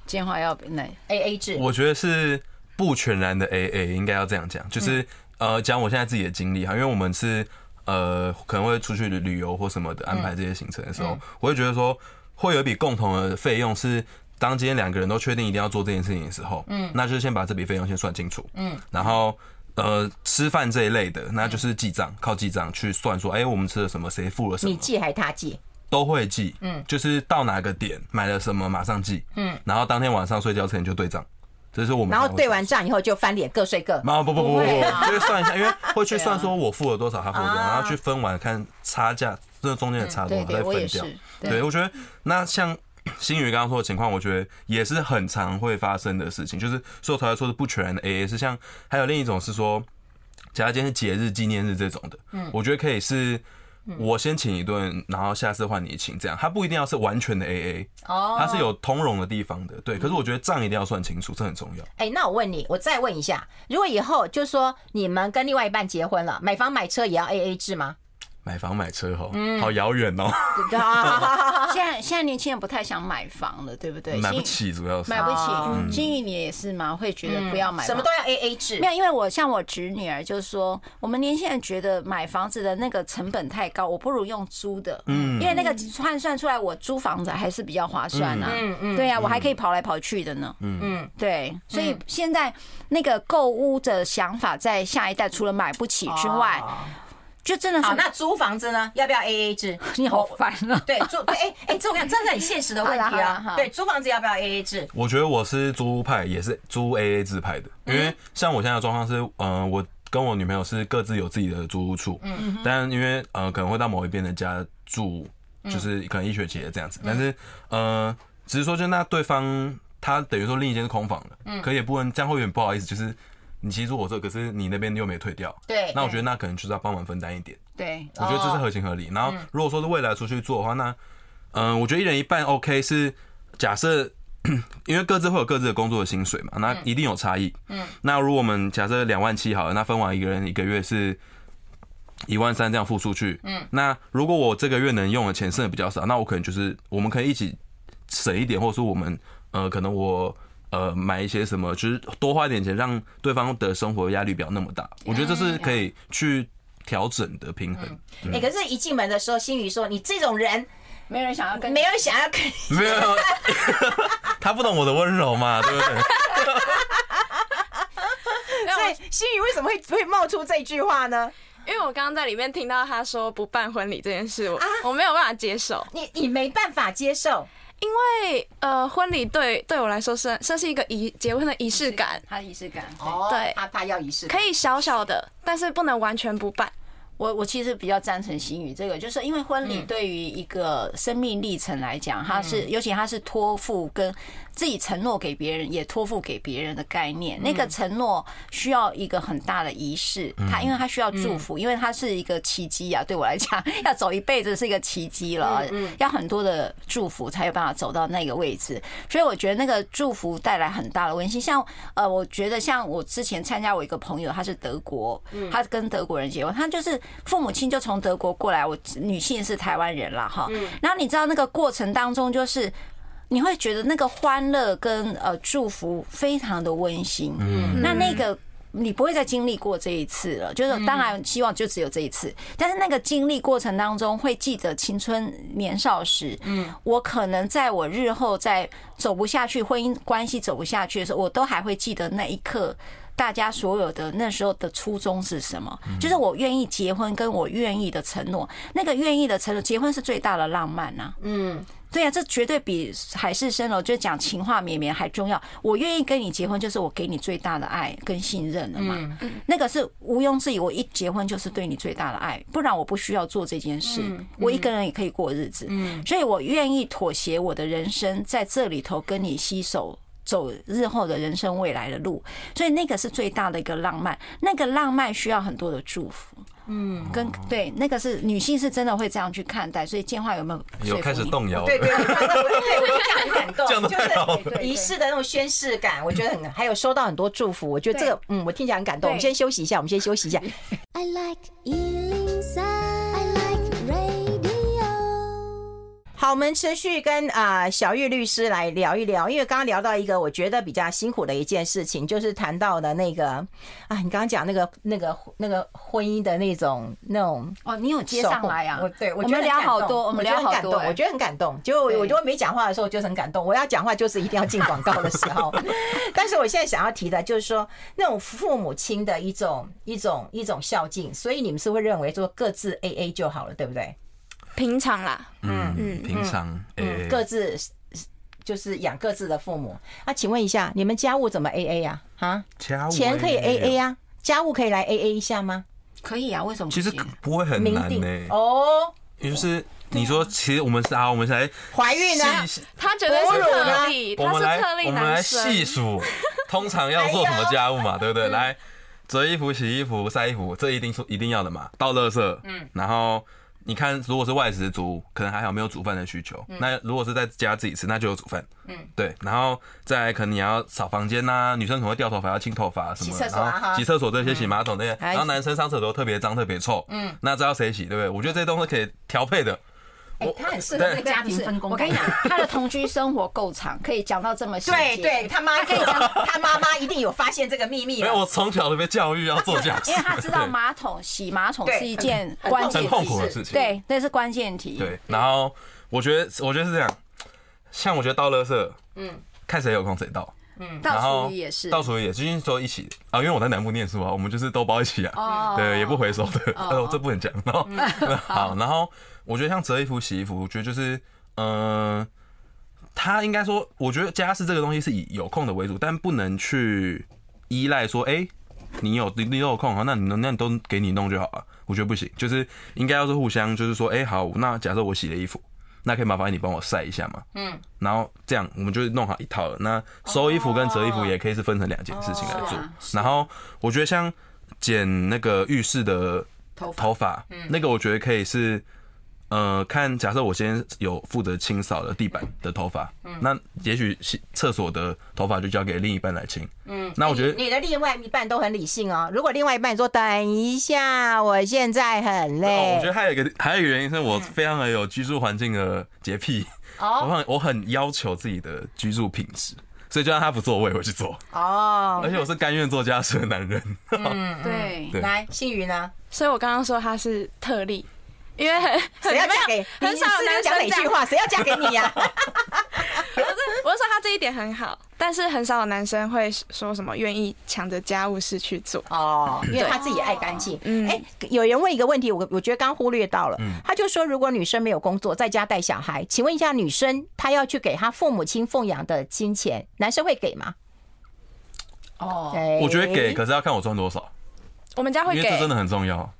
建华要那，A A 制，我觉得是不全然的 A A，应该要这样讲，就是呃，讲我现在自己的经历哈，因为我们是呃可能会出去旅游或什么的，安排这些行程的时候，我会觉得说会有一笔共同的费用是。当今天两个人都确定一定要做这件事情的时候，嗯，那就是先把这笔费用先算清楚，嗯，然后呃吃饭这一类的，那就是记账，靠记账去算说，哎，我们吃了什么，谁付了什么，你记还是他记？都会记，嗯，就是到哪个点买了什么马上记，嗯，然后当天晚上睡觉前就对账，这是我们。然后对完账以后就翻脸，各睡各。不不不不不，会算一下，因为会去算说我付了多少，他付了多少，啊然后去分完看差价，这中间的差多少再分掉。对，我觉得那像新宇刚刚说的情况，我觉得也是很常会发生的事情，就是所以我才会说是不全然的 AA，是像还有另一种是说，假如今天是节日纪念日这种的，嗯，我觉得可以是我先请一顿，然后下次换你请，这样，它不一定要是完全的 AA，哦它是有通融的地方的，对。可是我觉得账一定要算清楚，这很重要。哎，那我问你，我再问一下，如果以后就说你们跟另外一半结婚了，买房买车也要 A A 制吗？买房买车吼，好遥远哦，对。啊，<laughs> 现在现在年轻人不太想买房了，对不对？买不起，主要是。买不哦起。金宇你也是吗？会觉得不要买房，什么都要 A A 制。没。有，因为我像我侄女儿就是说，我们年轻人觉得买房子的那个成本太高，我不如用租的，嗯，因为那个换算出来，我租房子还是比较划算啊，嗯嗯对呀，我还可以跑来跑去的呢，嗯。嗯，对，所以现在那个购屋的想法，在下一代除了买不起之外，哦就真的好，那租房子呢？要不要 A A 制？<laughs> 你好烦啊，对，租对，哎哎，这我讲这是很现实的问题啊。好对，租房子要不要 A A 制？我觉得我是租屋派，也是租 AA 制派的，因为像我现在的状况是，嗯、呃，我跟我女朋友是各自有自己的租屋处，嗯，但因为呃可能会到某一边的家住，就是可能一学期的这样子，但是呃，只是说就那对方他等于说另一间是空房的，嗯，可也不能这样会有点不好意思，就是你其实住我这，可是你那边又没退掉，对那我觉得那可能就是要帮忙分担一点。对，我觉得这是合情合理。然后如果说是未来出去做的话，那嗯，我觉得一人一半 OK 是假设，<clears throat> 因为各自会有各自的工作的薪水嘛，那一定有差异。嗯，那如果我们假设两万七好了，那分完一个人一个月是一万三这样付出去。嗯，那如果我这个月能用的钱剩的比较少，那我可能就是我们可以一起省一点，或者说我们呃可能我。呃，买一些什么，就是多花一点钱，让对方的生活压力不要那么大。我觉得这是可以去调整的平衡。哎，可是，一进门的时候，心宇说：“你这种人，没人想要跟，没有人想要跟你。没有，<laughs> 他不懂我的温柔嘛，对不对？<laughs> 所以，心宇为什么会会冒出这句话呢？因为我刚刚在里面听到他说不办婚礼这件事，我我没有办法接受。你你没办法接受，因为呃，婚礼对对我来说是算是一个仪结婚的仪式感，他的仪式感。哦对。他他要仪式感，可以小小的，但是不能完全不办。我我其实比较赞成新宇这个，就是因为婚礼对于一个生命历程来讲，它是尤其它是托付跟自己承诺给别人，也托付给别人的概念。那个承诺需要一个很大的仪式，它因为它需要祝福，因为它是一个奇迹啊。对我来讲，<laughs> 要走一辈子是一个奇迹了，要很多的祝福才有办法走到那个位置。所以我觉得那个祝福带来很大的温馨。像呃，我觉得像我之前参加我一个朋友，他是德国，他跟德国人结婚，他就是。父母亲就从德国过来，我女性是台湾人了，哈。然后你知道那个过程当中，就是你会觉得那个欢乐跟呃祝福非常的温馨。嗯，那那个你不会再经历过这一次了，就是当然希望就只有这一次，但是那个经历过程当中会记得青春年少时。嗯，我可能在我日后在走不下去，婚姻关系走不下去的时候，我都还会记得那一刻。大家所有的那时候的初衷是什么？就是我愿意结婚，跟我愿意的承诺。那个愿意的承诺，结婚是最大的浪漫呐。嗯，对啊，这绝对比海市蜃楼就讲情话绵绵还重要。我愿意跟你结婚，就是我给你最大的爱跟信任了嘛。那个是毋庸置疑，我一结婚就是对你最大的爱，不然我不需要做这件事。我一个人也可以过日子。嗯，所以我愿意妥协我的人生，在这里头跟你携手。走日后的人生未来的路，所以那个是最大的一个浪漫。那个浪漫需要很多的祝福，嗯，跟对那个是女性是真的会这样去看待。所以建华有没有有开始动摇？对对对，对，我就这样很感动，<laughs> 就是仪式的那种宣誓感，我觉得很，还有收到很多祝福，我觉得这个嗯，我听起来很感动。我们先休息一下，我们先休息一下。I like 好，我们持续跟啊小玉律师来聊一聊，因为刚刚聊到一个我觉得比较辛苦的一件事情，就是谈到的那个啊，你刚刚讲那个那个那个婚姻的那种那种哦，你有接上来啊？我对我觉得聊好多，我们聊好多，我觉得很感动。就我就没讲话的时候就很感动，我要讲话就是一定要进广告的时候。<laughs> 但是我现在想要提的就是说，那种父母亲的一种一种一种孝敬，所以你们是会认为说各自 AA 就好了，对不对？平常啦，嗯嗯，平常，嗯，各自就是养各自的父母。那请问一下，你们家务怎么 A A 呀？啊，家务钱可以 A A 呀？家务可以来 A A 一下吗？可以啊，为什么？其实不会很难呢。哦，也就是你说，其实我们是啊，我们来怀孕呢，他觉得是特例，我们来我们来细数，通常要做什么家务嘛，对不对？来折衣服、洗衣服、晒衣服，这一定是一定要的嘛。倒垃圾，嗯，然后。你看，如果是外食族，可能还好没有煮饭的需求。嗯、那如果是在家自己吃，那就有煮饭。嗯，对。然后再，可能你要扫房间呐、啊，女生可能会掉头发，要清头发什么的。然后洗厕所这些，洗马桶这些。然后男生上厕所特别脏、特别臭。嗯，那知道谁洗，对不对？我觉得这些东西可以调配的。欸、他很适合那家庭分工。我跟你讲，他的同居生活够长，可以讲到这么细。对对，他妈可以讲，他妈妈一定有发现这个秘密。没有我从小就被教育要做这样，因为他知道马桶洗马桶是一件关键、很痛苦的事情。对，那是关键题。对，然后我觉得，我觉得是这样。像我觉得倒垃圾，嗯，看谁有空谁倒，嗯，倒厨余也是，倒厨余也是，因为说一起啊，因为我在南部念书啊，我们就是都包一起啊，对，也不回收的，呃，<laughs> 这不能讲。然后 <laughs> 好，然后。我觉得像折衣服、洗衣服，我觉得就是，嗯、呃，他应该说，我觉得家事这个东西是以有空的为主，但不能去依赖说，哎、欸，你有你你有空哈，那你那你都给你弄就好了。我觉得不行，就是应该要是互相，就是说，哎、欸，好，那假设我洗了衣服，那可以麻烦你帮我晒一下嘛，嗯，然后这样我们就弄好一套了。那收衣服跟折衣服也可以是分成两件事情来做。然后我觉得像剪那个浴室的头头发，那个我觉得可以是。呃，看，假设我先有负责清扫的地板的头发，嗯，那也许厕所的头发就交给另一半来清，嗯，那我觉得你的另外一半都很理性哦。如果另外一半说等一下，我现在很累，我觉得还有一个还有一个原因是我非常的有居住环境的洁癖，哦，我很我很要求自己的居住品质，所以就让他不做，我也会去做，哦，<laughs> 而且我是甘愿做家事的男人，嗯，对，来，幸瑜呢？所以我刚刚说他是特例。因为很谁要嫁给很少男生讲哪句话？谁要嫁给你呀？<laughs> 不是，我是说他这一点很好，但是很少有男生会说什么愿意抢着家务事去做哦，因为他自己爱干净。嗯，哎，有人问一个问题，我我觉得刚忽略到了，他就说如果女生没有工作，在家带小孩，请问一下，女生她要去给她父母亲奉养的金钱，男生会给吗？哦，我觉得给，可是要看我赚多少。我们家会给，这真的很重要。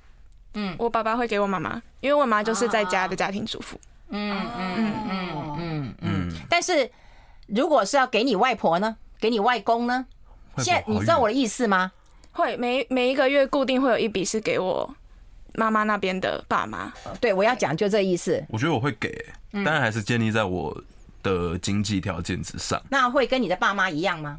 嗯，我爸爸会给我妈妈，因为我妈就是在家的家庭主妇。嗯嗯嗯嗯嗯嗯。但是如果是要给你外婆呢？给你外公呢？现在你知道我的意思吗？会每每一个月固定会有一笔是给我妈妈那边的爸妈。对，我要讲就这意思。我觉得我会给，当然还是建立在我的经济条件之上。那会跟你的爸妈一样吗？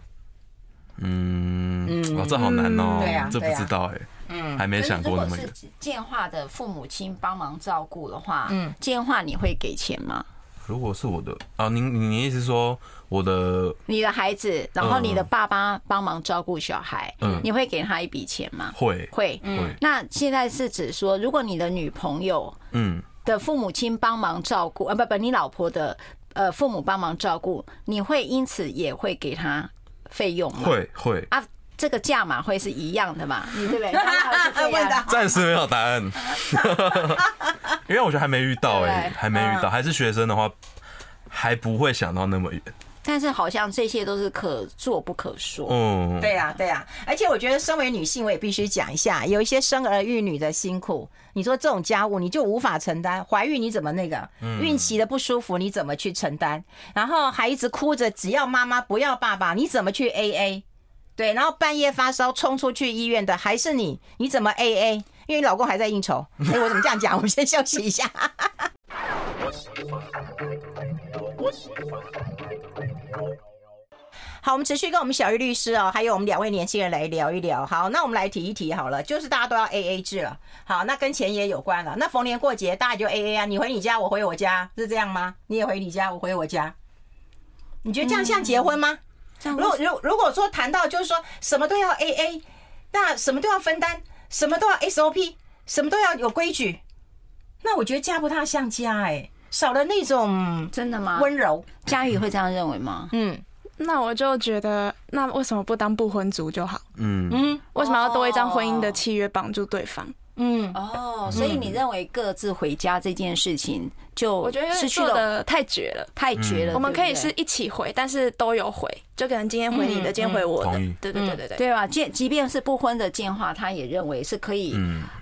嗯嗯，哇，这好难哦。对啊，这不知道哎。嗯，还没想过那么远。如果是建化的父母亲帮忙照顾的话，嗯，建化你会给钱吗？如果是我的啊，您您意思说我的你的孩子，然后你的爸爸帮忙照顾小孩，嗯，你会给他一笔钱吗？会会，嗯。那现在是指说，如果你的女朋友嗯的父母亲帮忙照顾，啊不不，你老婆的呃父母帮忙照顾，你会因此也会给他费用吗？会会啊。这个价码会是一样的嘛？<laughs> 你对不对？暂时没有答案，<laughs> 因为我觉得还没遇到哎，还没遇到，还是学生的话还不会想到那么远。但是好像这些都是可做不可说。嗯，对呀，对呀。而且我觉得，身为女性，我也必须讲一下，有一些生儿育女的辛苦。你说这种家务，你就无法承担。怀孕你怎么那个？孕期的不舒服你怎么去承担？然后孩子哭着只要妈妈不要爸爸，你怎么去 AA？对，然后半夜发烧冲出去医院的还是你，你怎么 AA？因为你老公还在应酬。哎，我怎么这样讲？<laughs> 我们先休息一下。<laughs> 好，我们持续跟我们小玉律师哦，还有我们两位年轻人来聊一聊。好，那我们来提一提好了，就是大家都要 A A 制了。好，那跟钱也有关了。那逢年过节大家就 A A 啊，你回你家，我回我家，是这样吗？你也回你家，我回我家。你觉得这样像结婚吗？嗯、如果如如果说谈到就是说什么都要 A A，那什么都要分担，什么都要 S O P，什么都要有规矩，那我觉得家不太像家哎、欸，少了那种真的吗？温柔，佳宇会这样认为吗？嗯。那我就觉得，那为什么不当不婚族就好？嗯嗯，为什么要多一张婚姻的契约绑住对方？嗯哦，所以你认为各自回家这件事情，就我觉得失去了太绝了，太绝了。我们可以是一起回，但是都有回，就可能今天回你的，今天回我的。对对对对对，对吧？即即便是不婚的进化，他也认为是可以，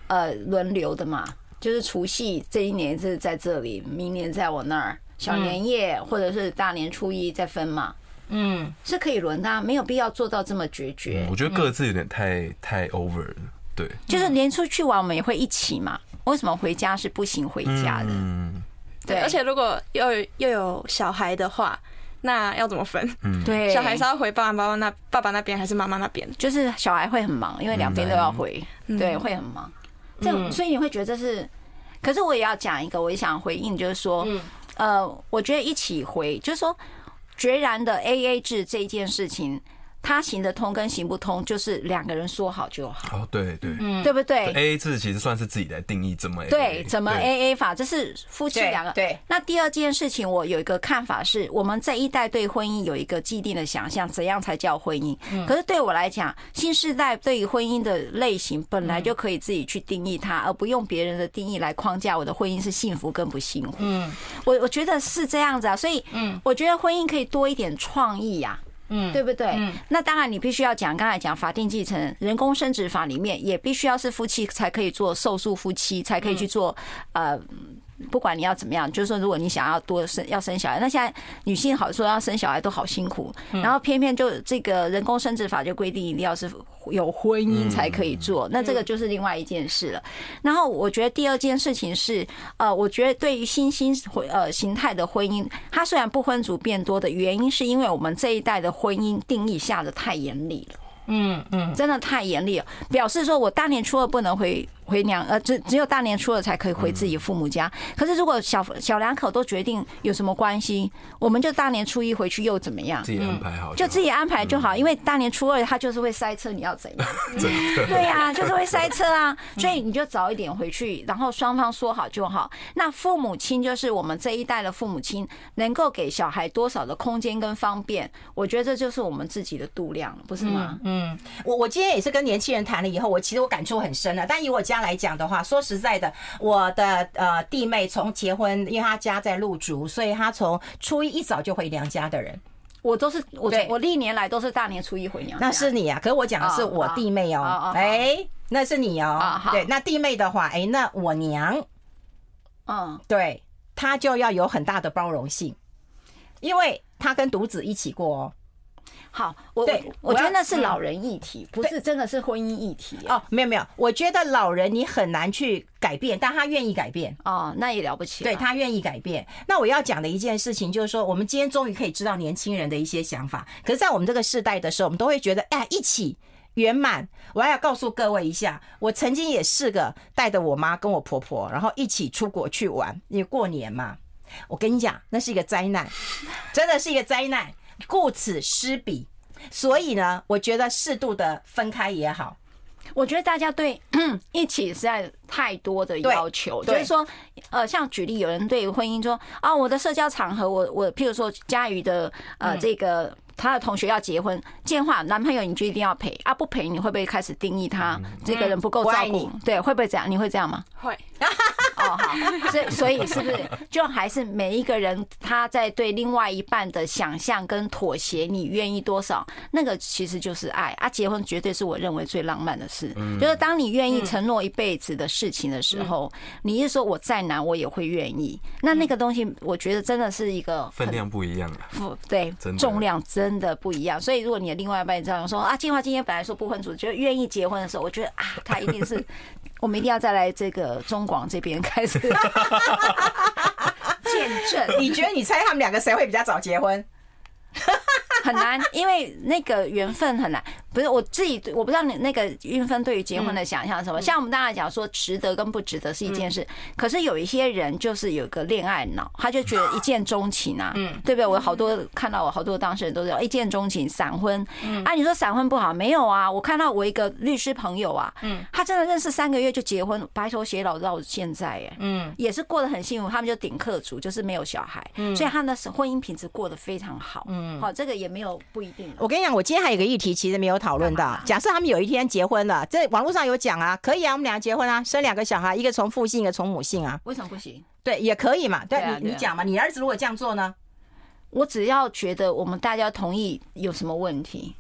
呃，轮流的嘛。就是除夕这一年是在这里，明年在我那儿，小年夜或者是大年初一再分嘛。嗯，是可以轮的，啊，没有必要做到这么决绝。我觉得各自有点太太 over 了，对。就是连出去玩我们也会一起嘛，为什么回家是不行回家的？嗯，对。而且如果又有又有小孩的话，那要怎么分？嗯，对。<laughs> 小孩是要回爸爸妈妈那爸爸那边，还是妈妈那边？就是小孩会很忙，因为两边都要回，对，会很忙。这所以你会觉得这是，可是我也要讲一个，我也想回应，就是说，呃，我觉得一起回，就是说。决然的 A A 制这件事情，它行得通跟行不通，就是两个人说好就好。哦，对对，嗯，对不对？A A 制其实算是自己来定义怎么对，怎么 A A 法，这是夫妻两个。对。那第二件事情，我有一个看法是，我们这一代对婚姻有一个既定的想象，怎样才叫婚姻？可是对我来讲，新时代对于婚姻的类型本来就可以自己去定义它，而不用别人的定义来框架我的婚姻是幸福跟不幸福。嗯，我我觉得是这样子啊，所以嗯，我觉得婚姻可以多一点创意呀。嗯，对不对？嗯，那当然，你必须要讲，刚才讲法定继承、人工生殖法里面，也必须要是夫妻才可以做受诉夫妻，才可以去做呃。不管你要怎么样，就是说，如果你想要多生要生小孩，那现在女性好说要生小孩都好辛苦，然后偏偏就这个人工生殖法就规定一定要是有婚姻才可以做，那这个就是另外一件事了。然后我觉得第二件事情是，呃，我觉得对于新兴婚呃形态的婚姻，它虽然不婚族变多的原因，是因为我们这一代的婚姻定义下的太严厉了，嗯嗯，真的太严厉了，表示说我大年初二不能回。回娘呃，只只有大年初二才可以回自己父母家。可是如果小小两口都决定有什么关系，我们就大年初一回去又怎么样？自己安排好，就自己安排就好。因为大年初二他就是会塞车，你要怎样？<laughs> <laughs> 对呀，就是会塞车啊。所以你就早一点回去，然后双方说好就好。那父母亲就是我们这一代的父母亲，能够给小孩多少的空间跟方便，我觉得这就是我们自己的度量，不是吗？嗯，我我今天也是跟年轻人谈了以后，我其实我感触很深的。但以我家。来讲的话，说实在的，我的呃弟妹从结婚，因为她家在鹿竹，所以她从初一一早就回娘家的人。我都是我我历年来都是大年初一回娘家。那是你啊，可是我讲的是我弟妹哦。哎，那是你哦。对，那弟妹的话，哎，那我娘，嗯，对，她就要有很大的包容性，因为她跟独子一起过哦。好，我对我觉得那是老人议题，不是真的是婚姻议题哦。没有没有，我觉得老人你很难去改变，但他愿意改变哦，那也了不起。对，他愿意改变。那我要讲的一件事情就是说，我们今天终于可以知道年轻人的一些想法。可是，在我们这个世代的时候，我们都会觉得，哎，一起圆满。我还要告诉各位一下，我曾经也是个带着我妈跟我婆婆，然后一起出国去玩，因为过年嘛。我跟你讲，那是一个灾难，真的是一个灾难。顾此失彼，所以呢，我觉得适度的分开也好。我觉得大家对 <clears throat> 一起实在太多的要求，就是说，呃，像举例，有人对婚姻说啊，我的社交场合，我我，譬如说佳瑜的呃，这个他的同学要结婚，见话男朋友你就一定要陪啊，不陪你会不会开始定义他这个人不够照顾？对，会不会这样？你会这样吗？会。<laughs> 哦，好，所以 <laughs> 所以是不是就还是每一个人他在对另外一半的想象跟妥协，你愿意多少，那个其实就是爱啊。结婚绝对是我认为最浪漫的事，嗯就是当你愿意承诺一辈子的事情的时候，你是说我再难我也会愿意。那那个东西，我觉得真的是一个分量不一样啊，<laughs> 对，重量真的不一样。所以如果你的另外一半这样说啊，静华今天本来说不婚主义，觉得愿意结婚的时候，我觉得啊，他一定是。我们一定要再来这个中广这边 <laughs> 开始见证。你觉得你猜他们两个谁会比较早结婚？<laughs> 很难，因为那个缘分很难。不是我自己，我不知道你那个运分对于结婚的想象是什么。像我们大家讲说，值得跟不值得是一件事，可是有一些人就是有个恋爱脑，他就觉得一见钟情啊，嗯，对不对？我好多看到我好多当事人都是一见钟情，闪婚。啊，你说闪婚不好？没有啊，我看到我一个律师朋友啊，嗯，他真的认识三个月就结婚，白头偕老到现在，哎，嗯，也是过得很幸福。他们就顶客族，就是没有小孩，所以他的婚姻品质过得非常好。嗯，好，这个也没有不一定。我跟你讲，我今天还有个议题，其实没有讨论到。假设他们有一天结婚了，这网络上有讲啊，可以啊，我们两个结婚啊，生两个小孩，一个从父姓，一个从母姓啊。为什么不行？对，也可以嘛。对，你你讲嘛，你儿子如果这样做呢？我只要觉得我们大家同意，有什么问题？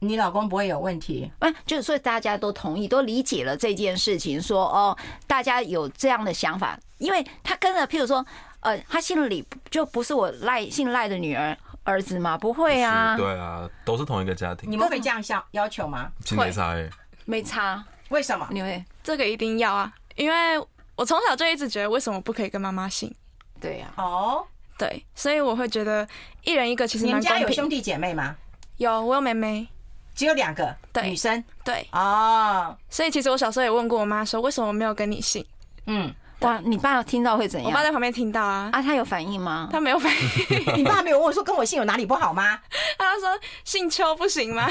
你老公不会有问题？哎，就是说大家都同意，都理解了这件事情，说哦，大家有这样的想法，因为他跟着，譬如说，呃，他姓李，就不是我赖姓赖的女儿。儿子吗？不会啊，对啊，都是同一个家庭。你们会这样要要求吗？没差哎，没差。为什么？你会这个一定要啊？因为我从小就一直觉得，为什么不可以跟妈妈姓？对呀。哦，对，所以我会觉得一人一个其实蛮公平。你们家有兄弟姐妹吗？有，我有妹妹，只有两个，对女生。对。哦，所以其实我小时候也问过我妈，说为什么我没有跟你姓？嗯。哇，你爸听到会怎样？我爸在旁边听到啊，啊，他有反应吗？他没有反应。<laughs> 你爸没有问我说跟我姓有哪里不好吗？他说姓邱不行吗？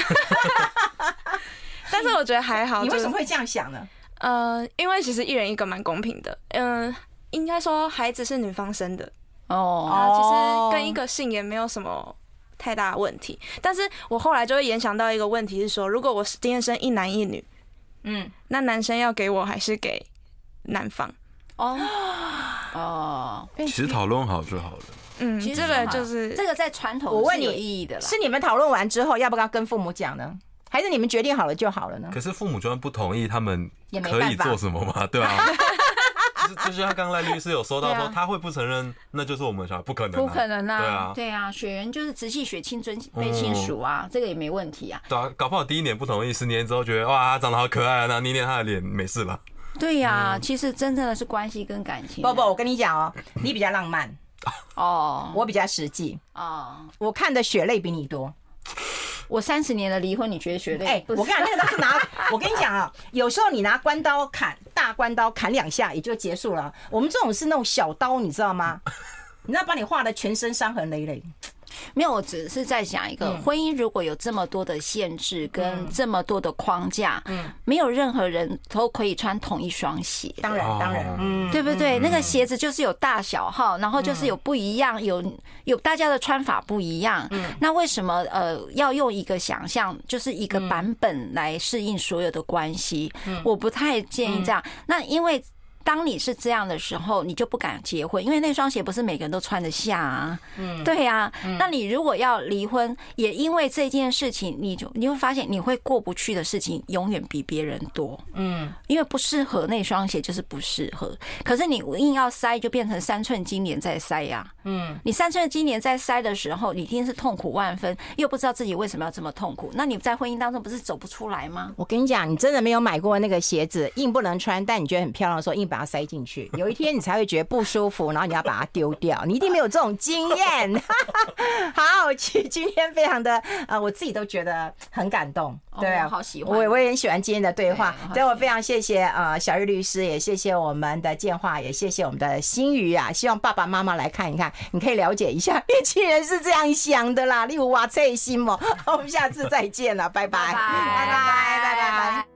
<laughs> 但是我觉得还好。你为什么会这样想呢？呃，因为其实一人一个蛮公平的。嗯，应该说孩子是女方生的哦，其实跟一个姓也没有什么太大问题。但是我后来就会联想到一个问题是说，如果我是今天生一男一女，嗯，那男生要给我还是给男方？哦哦，<gasps> 其实讨论好就好了。嗯，其实这个就是这个在传统，我问你有意义的了。是你们讨论完之后，要不要跟父母讲呢？还是你们决定好了就好了呢？可是父母就算不同意，他们可以做什么吗？<laughs> 对啊，就就像刚刚赖律师有说到说，他会不承认，那就是我们小孩不可能，不可能啊。对啊，对啊，血缘就是直系血亲尊卑亲属啊，这个也没问题啊。对啊，搞不好第一年不同意，十年之后觉得哇，他长得好可爱啊，那捏捏他的脸没事了。对呀、啊，其实真正的是关系跟感情。不不，我跟你讲哦，你比较浪漫哦，我比较实际哦。我看的血泪比你多。我三十年的离婚，你觉得血泪？哎，我跟你讲，那个都是拿。<laughs> 我跟你讲啊，有时候你拿关刀砍，大关刀砍两下也就结束了。我们这种是那种小刀，你知道吗？你知道把你划的全身伤痕累累。没有，我只是在想一个婚姻，如果有这么多的限制跟这么多的框架，嗯，没有任何人都可以穿同一双鞋。当然，当然，嗯，对不对？那个鞋子就是有大小号，然后就是有不一样，有有大家的穿法不一样。嗯，那为什么呃要用一个想象，就是一个版本来适应所有的关系？我不太建议这样。那因为。当你是这样的时候，你就不敢结婚，因为那双鞋不是每个人都穿得下啊。嗯，对呀。那你如果要离婚，也因为这件事情，你就你会发现你会过不去的事情永远比别人多。嗯，因为不适合那双鞋就是不适合。可是你硬要塞，就变成三寸金莲在塞呀。嗯，你三寸金莲在塞的时候，你一定是痛苦万分，又不知道自己为什么要这么痛苦。那你在婚姻当中不是走不出来吗？我跟你讲，你真的没有买过那个鞋子，硬不能穿，但你觉得很漂亮的时候，硬把。把它塞进去，有一天你才会觉得不舒服，然后你要把它丢掉。你一定没有这种经验。<laughs> 好，今今天非常的呃，我自己都觉得很感动。对啊，好喜欢，我我也很喜欢今天的对话。所以我非常谢谢呃小玉律师，也谢谢我们的建华，也谢谢我们的心瑜啊。希望爸爸妈妈来看一看，你可以了解一下年轻人是这样想的啦。例如哇，这心哦，<laughs> 我们下次再见了，拜拜，拜拜，拜拜，拜拜。